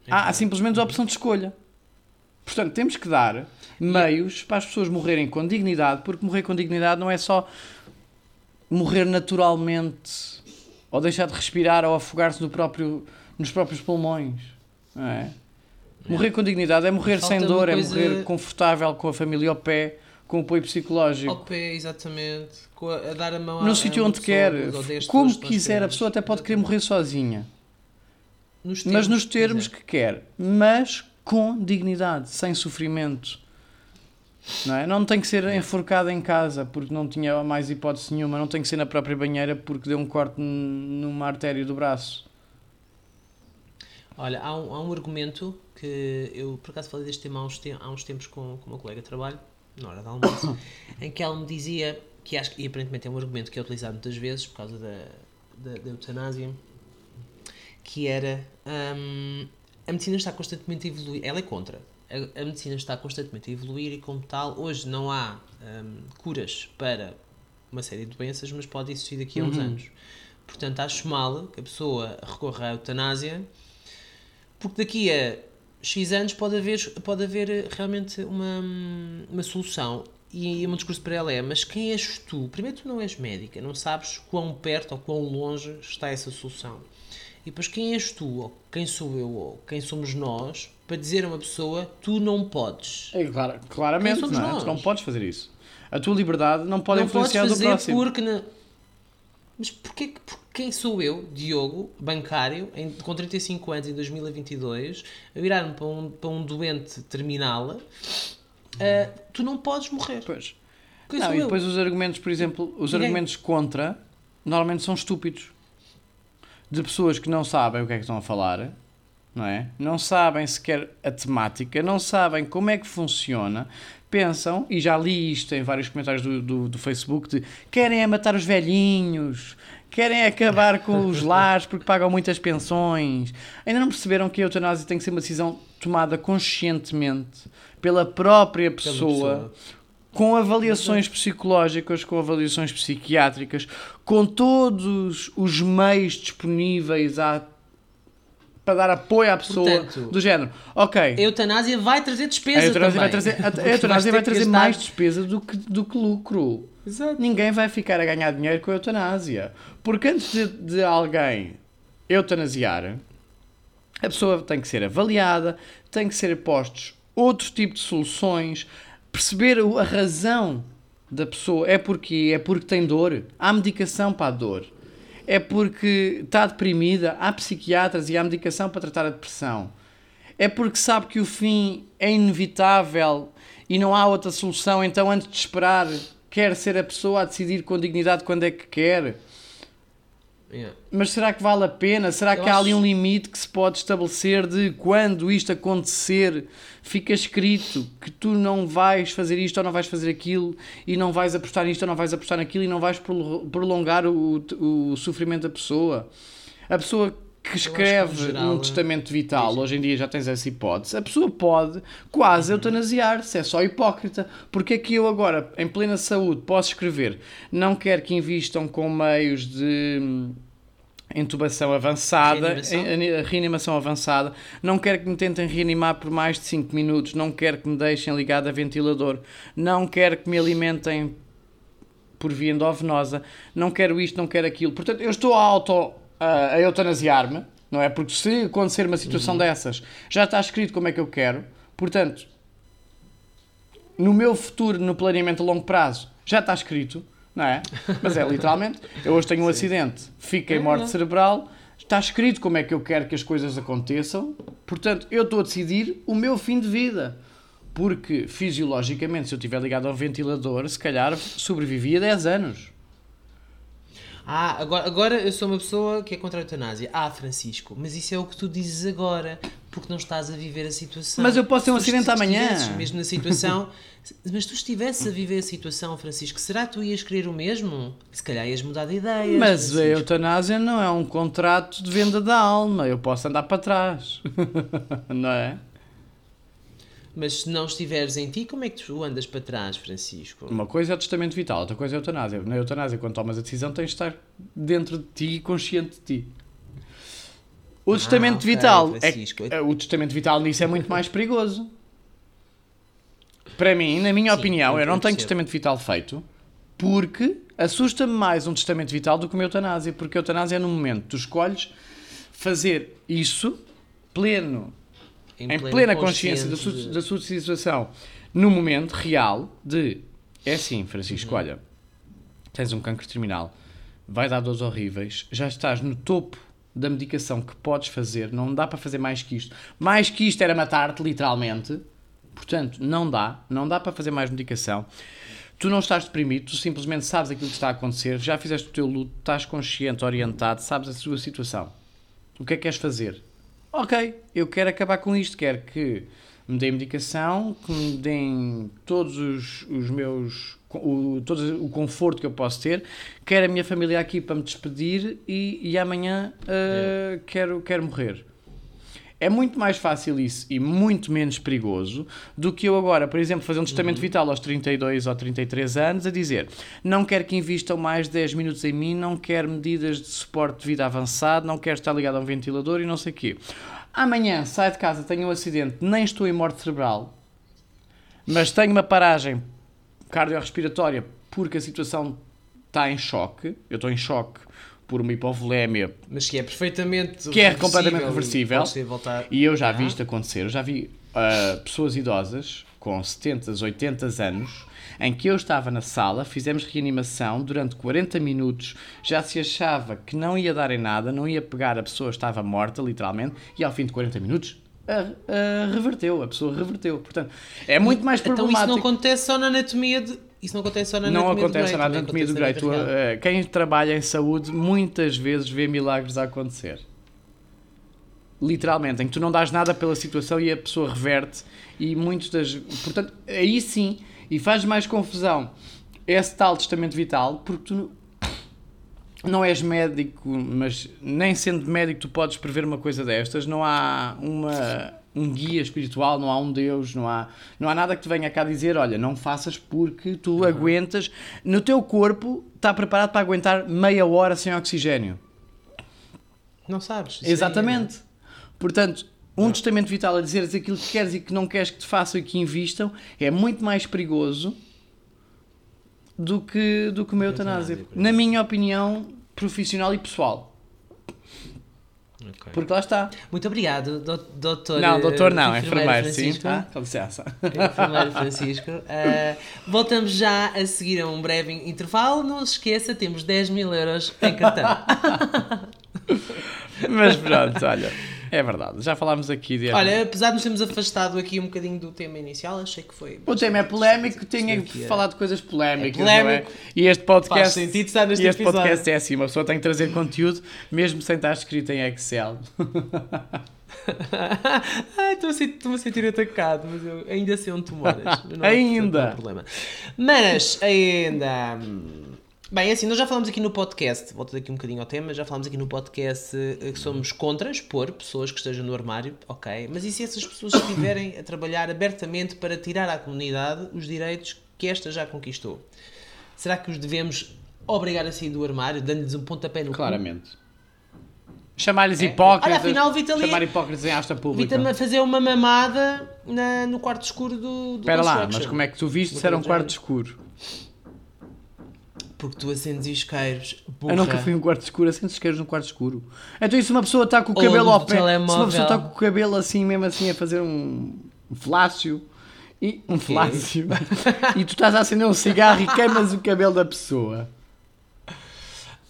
Speaker 1: Há, há simplesmente a opção de escolha. Portanto, temos que dar meios para as pessoas morrerem com dignidade, porque morrer com dignidade não é só morrer naturalmente ou deixar de respirar ou afogar-se no próprio, nos próprios pulmões. Não é? Morrer com dignidade é morrer Falta sem dor, é coisa... é morrer confortável com a família ao pé, com apoio psicológico.
Speaker 2: Ao pé, exatamente. A, a dar a mão
Speaker 1: No sítio onde quer, como quiser. A pessoa até pode querer morrer sozinha. Nos mas nos termos que quer. Mas com dignidade, sem sofrimento. Não, é? não tem que ser enforcado em casa porque não tinha mais hipótese nenhuma, não tem que ser na própria banheira porque deu um corte numa artéria do braço.
Speaker 2: Olha, há um, há um argumento que eu por acaso falei deste tema há uns, te há uns tempos com, com uma colega de trabalho, na hora de almoço, em que ela me dizia que acho e aparentemente é um argumento que é utilizado muitas vezes por causa da, da, da eutanásia, que era hum, a medicina está constantemente a evoluir. Ela é contra. A, a, medicina está constantemente a evoluir e, como tal, hoje não há um, curas para uma série de doenças, mas pode existir daqui a uns uhum. anos. Portanto, acho mal que a pessoa recorra à eutanásia, porque daqui a X anos pode haver, pode haver eh, realmente uma, uma solução. E o meu discurso para ela é: mas quem és tu? Primeiro, tu não és médica, não sabes quão perto ou quão longe está essa solução. E depois, quem és tu, ou quem sou eu, ou quem somos nós, para dizer a uma pessoa, tu não podes.
Speaker 1: É, claro, claramente, não é? Tu não podes fazer isso. A tua liberdade não pode não influenciar do próximo.
Speaker 2: Porque na... Mas porquê, porque quem sou eu, Diogo, bancário, em, com 35 anos, em 2022, a virar-me para um, para um doente terminal, uh, tu não podes morrer.
Speaker 1: Pois. Quem não, e depois eu? os argumentos, por exemplo, os Ninguém. argumentos contra, normalmente são estúpidos de pessoas que não sabem o que é que estão a falar não é? Não sabem sequer a temática, não sabem como é que funciona, pensam, e já li isto em vários comentários do, do, do Facebook, de querem é matar os velhinhos, querem acabar com os lares porque pagam muitas pensões. Ainda não perceberam que a eutanásia tem que ser uma decisão tomada conscientemente pela própria pessoa,
Speaker 2: pessoa.
Speaker 1: com avaliações psicológicas, com avaliações psiquiátricas, com todos os meios disponíveis à- para dar apoio à pessoa
Speaker 2: Portanto,
Speaker 1: do género. Ok.
Speaker 2: A eutanásia vai trazer despesa
Speaker 1: A eutanásia vai
Speaker 2: também.
Speaker 1: trazer, a- a eutanásia vai trazer mais despesa do que, do que lucro.
Speaker 2: Exato.
Speaker 1: Ninguém vai ficar a ganhar dinheiro com a eutanásia. Porque antes de, de alguém eutanasiar, a pessoa tem que ser avaliada, tem que ser postos outro tipo de soluções, perceber a razão da pessoa. É porque é porque tem dor. Há medicação para a dor. É porque está deprimida. Há psiquiatras e há medicação para tratar a depressão. É porque sabe que o fim é inevitável e não há outra solução, então antes de esperar, quer ser a pessoa a decidir com dignidade quando é que quer.
Speaker 2: Yeah.
Speaker 1: Mas será que vale a pena? Será
Speaker 2: Eu
Speaker 1: que há ali
Speaker 2: acho-
Speaker 1: um limite que se pode estabelecer de quando isto acontecer, fica escrito que tu não vais fazer isto ou não vais fazer aquilo e não vais apostar nisto ou não vais apostar naquilo e não vais prolo- prolongar o, o sofrimento da pessoa? A pessoa que escreve
Speaker 2: geral,
Speaker 1: num
Speaker 2: é-
Speaker 1: testamento vital, hoje em dia já tens essa hipótese, a pessoa pode quase
Speaker 2: Uhum.
Speaker 1: eutanasiar-se, é só hipócrita. Porque é que eu agora, em plena saúde, posso escrever não quero que invistam com meios de hum, intubação avançada,
Speaker 2: Reanimação?
Speaker 1: reanimação avançada, não quero que me tentem reanimar por mais de 5 minutos, não quero que me deixem ligado a ventilador, não quero que me alimentem por via endovenosa, não quero isto, não quero aquilo. Portanto, eu estou a auto a, a eutanasiar-me, não é? Porque se acontecer uma situação dessas, já está escrito como é que eu quero. Portanto, no meu futuro, no planeamento a longo prazo, já está escrito, não é? Mas é literalmente, eu hoje tenho um [laughs] acidente, fiquei
Speaker 2: É
Speaker 1: morte
Speaker 2: verdade.
Speaker 1: cerebral, está escrito como é que eu quero que as coisas aconteçam, portanto, eu estou a decidir o meu fim de vida. Porque, fisiologicamente, se eu estiver ligado ao ventilador, se calhar sobrevivi a 10 anos.
Speaker 2: Ah, agora, agora eu sou uma pessoa que é contra a eutanásia. Ah, Francisco, mas isso é o que tu dizes agora, porque não estás a viver a situação.
Speaker 1: Mas eu posso ter um acidente amanhã.
Speaker 2: estivesses mesmo na [laughs] situação, mas tu estivesse a viver a situação, Francisco, será que tu ias querer o mesmo? Se calhar ias mudar de ideia.
Speaker 1: Mas a eutanásia não é um contrato de venda da alma, eu posso andar para trás. [laughs] não é?
Speaker 2: Mas se não estiveres em ti, como é que tu andas para trás, Francisco?
Speaker 1: Uma coisa é o testamento vital, outra coisa é a eutanásia. Na eutanásia, quando tomas a decisão, tens de estar dentro de ti e consciente de ti. O testamento
Speaker 2: ok,
Speaker 1: vital, é,
Speaker 2: Francisco.
Speaker 1: que- o testamento vital nisso é muito mais perigoso. Para mim, na minha
Speaker 2: Sim,
Speaker 1: opinião,
Speaker 2: eu
Speaker 1: não tenho testamento vital feito porque assusta-me mais um testamento vital do que uma eutanásia. Porque a eutanásia é no momento, tu escolhes fazer isso pleno em plena, consciência da sua, da sua situação, no momento real de é assim, Francisco, olha, tens um cancro terminal, vai dar dores horríveis, já estás no topo da medicação que podes fazer, não dá para fazer mais que isto. Mais que isto era matar-te, literalmente. Portanto, não dá, não dá para fazer mais medicação. Tu não estás deprimido, tu simplesmente sabes aquilo que está a acontecer, já fizeste o teu luto, estás consciente, orientado, sabes a tua situação. O que é que queres fazer? Ok, eu quero acabar com isto, quero que me deem medicação, que me deem todos os, os meus. O, todo o conforto que eu posso ter, quero a minha família aqui para me despedir e, e amanhã uh, quero, quero morrer. É muito mais fácil isso e muito menos perigoso do que eu agora, por exemplo, fazer um testamento vital aos 32 ou 33 anos a dizer não quero que invistam mais 10 minutos em mim, não quero medidas de suporte de vida avançado, não quero estar ligado a um ventilador e não sei o quê. Amanhã saio de casa, tenho um acidente, nem estou em morte cerebral, mas tenho uma paragem cardiorrespiratória porque a situação está em choque, eu estou em choque por uma hipovolémia
Speaker 2: Mas que é perfeitamente
Speaker 1: Que é completamente
Speaker 2: e
Speaker 1: reversível.
Speaker 2: voltar-
Speaker 1: E eu já vi
Speaker 2: Ah.
Speaker 1: isto acontecer. Eu já vi ah, pessoas idosas com 70, 80 anos em que eu estava na sala, fizemos reanimação durante 40 minutos, já se achava que não ia dar em nada, não ia pegar, a pessoa estava morta, literalmente, e ao fim de 40 minutos ah, ah, reverteu, a pessoa reverteu. Portanto, é muito mais
Speaker 2: Então
Speaker 1: problemático.
Speaker 2: isso não acontece só na anatomia de... Isso não acontece só na
Speaker 1: Não
Speaker 2: anatomia
Speaker 1: acontece
Speaker 2: do
Speaker 1: anatomia do
Speaker 2: também
Speaker 1: Grey.
Speaker 2: acontece na vida real.
Speaker 1: eh, Quem trabalha em saúde muitas vezes vê milagres a acontecer. literalmente, em que tu não dás nada pela situação e a pessoa reverte e muitos das... Portanto, aí sim, e faz mais confusão esse tal testamento vital, porque tu não és médico, mas nem sendo médico tu podes prever uma coisa destas, não há uma, um guia espiritual, não há um Deus, não há, não há nada que te venha cá dizer, olha, não faças porque tu uhum. aguentas, no teu corpo está preparado para aguentar meia hora sem oxigênio.
Speaker 2: Não sabes.
Speaker 1: Exatamente. É... Portanto, um não. testamento vital a dizeres aquilo que queres e que não queres que te façam e que invistam é muito mais perigoso do que, do que uma eutanásia. Na minha opinião, profissional e pessoal. Okay. Porque lá está.
Speaker 2: Muito obrigado, doutor.
Speaker 1: Não, doutor não, é enfermeiro, sim. Ah, com licença.
Speaker 2: Enfermeiro Francisco. Uh, [laughs] voltamos já a seguir a um breve intervalo. Não se esqueça, temos 10 mil euros em cartão. [laughs]
Speaker 1: Mas pronto, olha. É verdade, já falámos aqui de.
Speaker 2: Olha, apesar de nos termos afastado aqui um bocadinho do tema inicial, achei que foi.
Speaker 1: O tema é polémico, tinha que falar de coisas polémicas. É polémico. É? E este podcast. Faz
Speaker 2: sentido estar neste
Speaker 1: e este episódio. podcast é assim: uma pessoa tem que trazer conteúdo, mesmo sem estar escrito em Excel. [laughs]
Speaker 2: Ai, estou-me a sentir atacado, mas eu ainda sei onde tu moras.
Speaker 1: ainda!
Speaker 2: Não problema. Mas, ainda. Bem, assim, nós já falamos aqui no podcast, volto daqui um bocadinho ao tema, já falamos aqui no podcast eh, que somos contra expor pessoas que estejam no armário, ok, mas e se essas pessoas estiverem a trabalhar abertamente para tirar à comunidade os direitos que esta já conquistou? Será que os devemos obrigar a sair do armário, dando-lhes um pontapé no
Speaker 1: Claramente. Chamar-lhes é? hipócritas.
Speaker 2: Olha, afinal, vi
Speaker 1: chamar hipócritas em asta pública.
Speaker 2: Vi-te fazer uma mamada na, no quarto escuro do, do
Speaker 1: Espera lá, mas como é que tu viste se era um quarto escuro?
Speaker 2: Porque tu acendes isqueiros.
Speaker 1: Burra. Eu nunca fui um quarto escuro, acendes isqueiros num quarto escuro. Então, e se uma pessoa está com o cabelo ao pé, telemóvel. se uma pessoa está com o cabelo assim, mesmo assim, a fazer um, um flácio, e, um flácio, [laughs] e tu estás a acender um cigarro e queimas o cabelo da pessoa.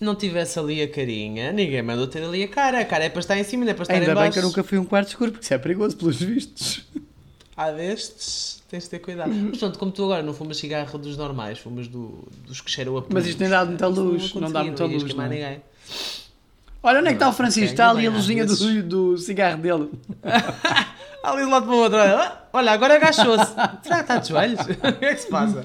Speaker 2: Não tivesse ali a carinha, ninguém mandou ter ali a cara. A cara é para estar em cima, não é para estar Ainda
Speaker 1: em
Speaker 2: baixo.
Speaker 1: bem que eu nunca fui um quarto escuro, porque isso é perigoso, pelos vistos.
Speaker 2: Há destes tens de ter cuidado. Mas pronto, como tu agora não fumas cigarro dos normais, fumas do, dos que cheiram a pulos,
Speaker 1: Mas isto nem dá muita luz, não, não dá muita luz. Não. Ninguém. Olha, onde é que está o Francisco? Está ali a luzinha do, do cigarro dele. [laughs]
Speaker 2: ali do lado para o outro. Olha, agora agachou-se. Será que está de joelhos? [laughs] o que é que se passa?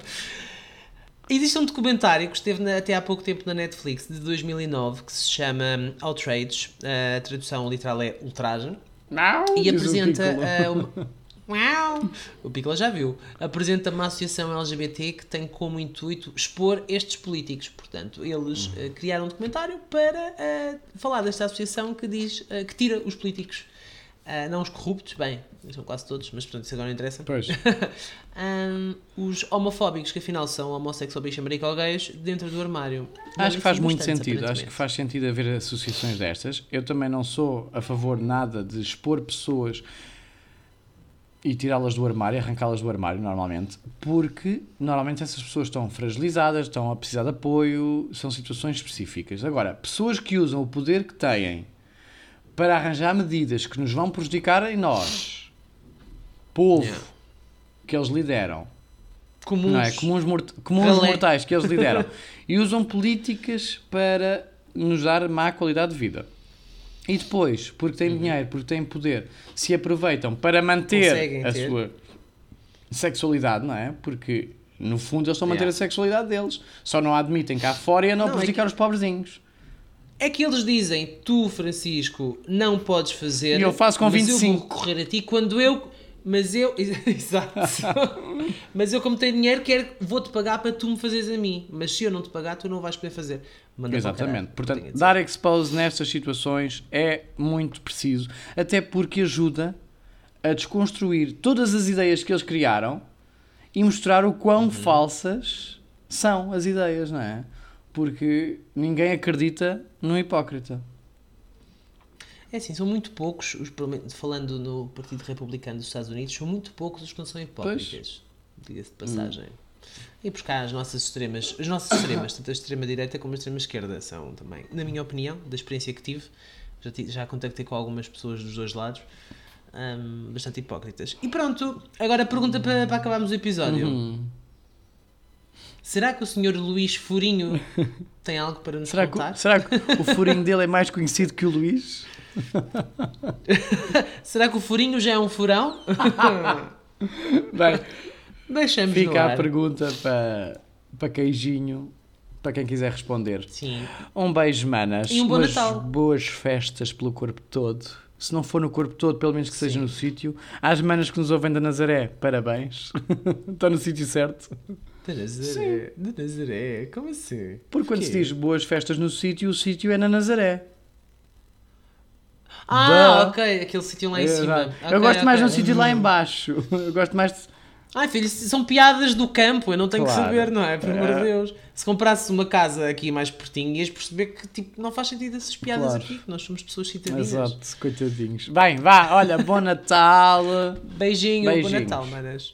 Speaker 2: Existe um documentário que esteve na, até há pouco tempo na Netflix, de 2009, que se chama Outrage. A tradução literal é ultraje.
Speaker 1: Não,
Speaker 2: e apresenta uh, uma, [laughs] Uau! O Picola já viu. Apresenta uma associação LGBT que tem como intuito expor estes políticos. Portanto, eles uh, criaram um documentário para uh, falar desta associação que diz uh, que tira os políticos. não os corruptos, bem, são quase todos, mas portanto isso agora não interessa.
Speaker 1: Pois. [laughs]
Speaker 2: um, os homofóbicos, que afinal são homossexual, bicho, ou gays, dentro do armário.
Speaker 1: Acho que faz muito sentido. Acho que faz sentido haver associações destas. Eu também não sou a favor nada de expor pessoas e tirá-las do armário, arrancá-las do armário normalmente, porque normalmente essas pessoas estão fragilizadas, estão a precisar de apoio, são situações específicas. Agora, pessoas que usam o poder que têm para arranjar medidas que nos vão prejudicar em nós, povo yeah. que eles lideram, comuns, não é? comuns, mort comuns mortais que eles lideram, [laughs] e usam políticas para nos dar má qualidade de vida. E depois, porque têm uhum. dinheiro, porque têm poder, se aproveitam para manter Conseguem a ter. sua sexualidade, não é? Porque no fundo eles estão a manter yeah. a sexualidade deles, só não a admitem cá fora e a não, não prejudicar é que... os pobrezinhos.
Speaker 2: É que eles dizem, tu Francisco, não podes fazer.
Speaker 1: E eu faço com mas 25.
Speaker 2: eu vou recorrer a ti quando eu mas eu. [laughs] Exato. mas eu, como tenho dinheiro, quero, vou-te pagar para tu me fazeres a mim. Mas se eu não te pagar, tu não vais poder fazer.
Speaker 1: Manda Exatamente. Portanto, dar expose nestas situações é muito preciso. Até porque ajuda a desconstruir todas as ideias que eles criaram e mostrar o quão uhum. falsas são as ideias, não é? Porque ninguém acredita no hipócrita.
Speaker 2: É assim, são muito poucos, os, falando no Partido Republicano dos Estados Unidos, são muito poucos os que não são hipócritas. Diga-se de passagem. Hum. E buscar as nossas extremas, as nossas extremas, tanto a extrema-direita como a extrema-esquerda, são também, na minha opinião, da experiência que tive, já, já contactei com algumas pessoas dos dois lados, um, bastante hipócritas. E pronto, agora a pergunta para, para acabarmos o episódio. Uhum. Será que o senhor Luís Furinho [laughs] tem algo para nos
Speaker 1: será
Speaker 2: contar?
Speaker 1: Que, será que [laughs] o furinho dele é mais conhecido que o Luís? [laughs]
Speaker 2: Será que o furinho já é um furão? [laughs]
Speaker 1: Bem,
Speaker 2: Deixamos
Speaker 1: fica a pergunta para, para queijinho, para quem quiser responder.
Speaker 2: Sim.
Speaker 1: Um beijo, manas.
Speaker 2: E um bom
Speaker 1: Umas
Speaker 2: Natal.
Speaker 1: boas festas pelo corpo todo. Se não for no corpo todo, pelo menos que seja no sítio. Às manas que nos ouvem da Nazaré, parabéns. [laughs] Estão no sítio certo.
Speaker 2: De Nazaré. De Nazaré. Como assim?
Speaker 1: Porque quando se diz boas festas no sítio, o sítio é na Nazaré.
Speaker 2: Ah,
Speaker 1: Duh.
Speaker 2: ok. Aquele sítio lá em cima.
Speaker 1: eu
Speaker 2: Ok,
Speaker 1: gosto mais
Speaker 2: ok.
Speaker 1: de um sítio lá em baixo. [laughs] Eu gosto mais de...
Speaker 2: Ai, filho, são piadas do campo, eu não tenho
Speaker 1: Claro.
Speaker 2: que saber, não é? Por amor de
Speaker 1: É.
Speaker 2: Deus. Se comprasses uma casa aqui mais pertinho, ias perceber que tipo, não faz sentido essas piadas
Speaker 1: Claro.
Speaker 2: aqui, que nós somos pessoas citadinas.
Speaker 1: Exato, coitadinhos. Bem, vá, olha, bom Natal.
Speaker 2: Beijinho, bom
Speaker 1: Beijinhos.
Speaker 2: Natal, manas.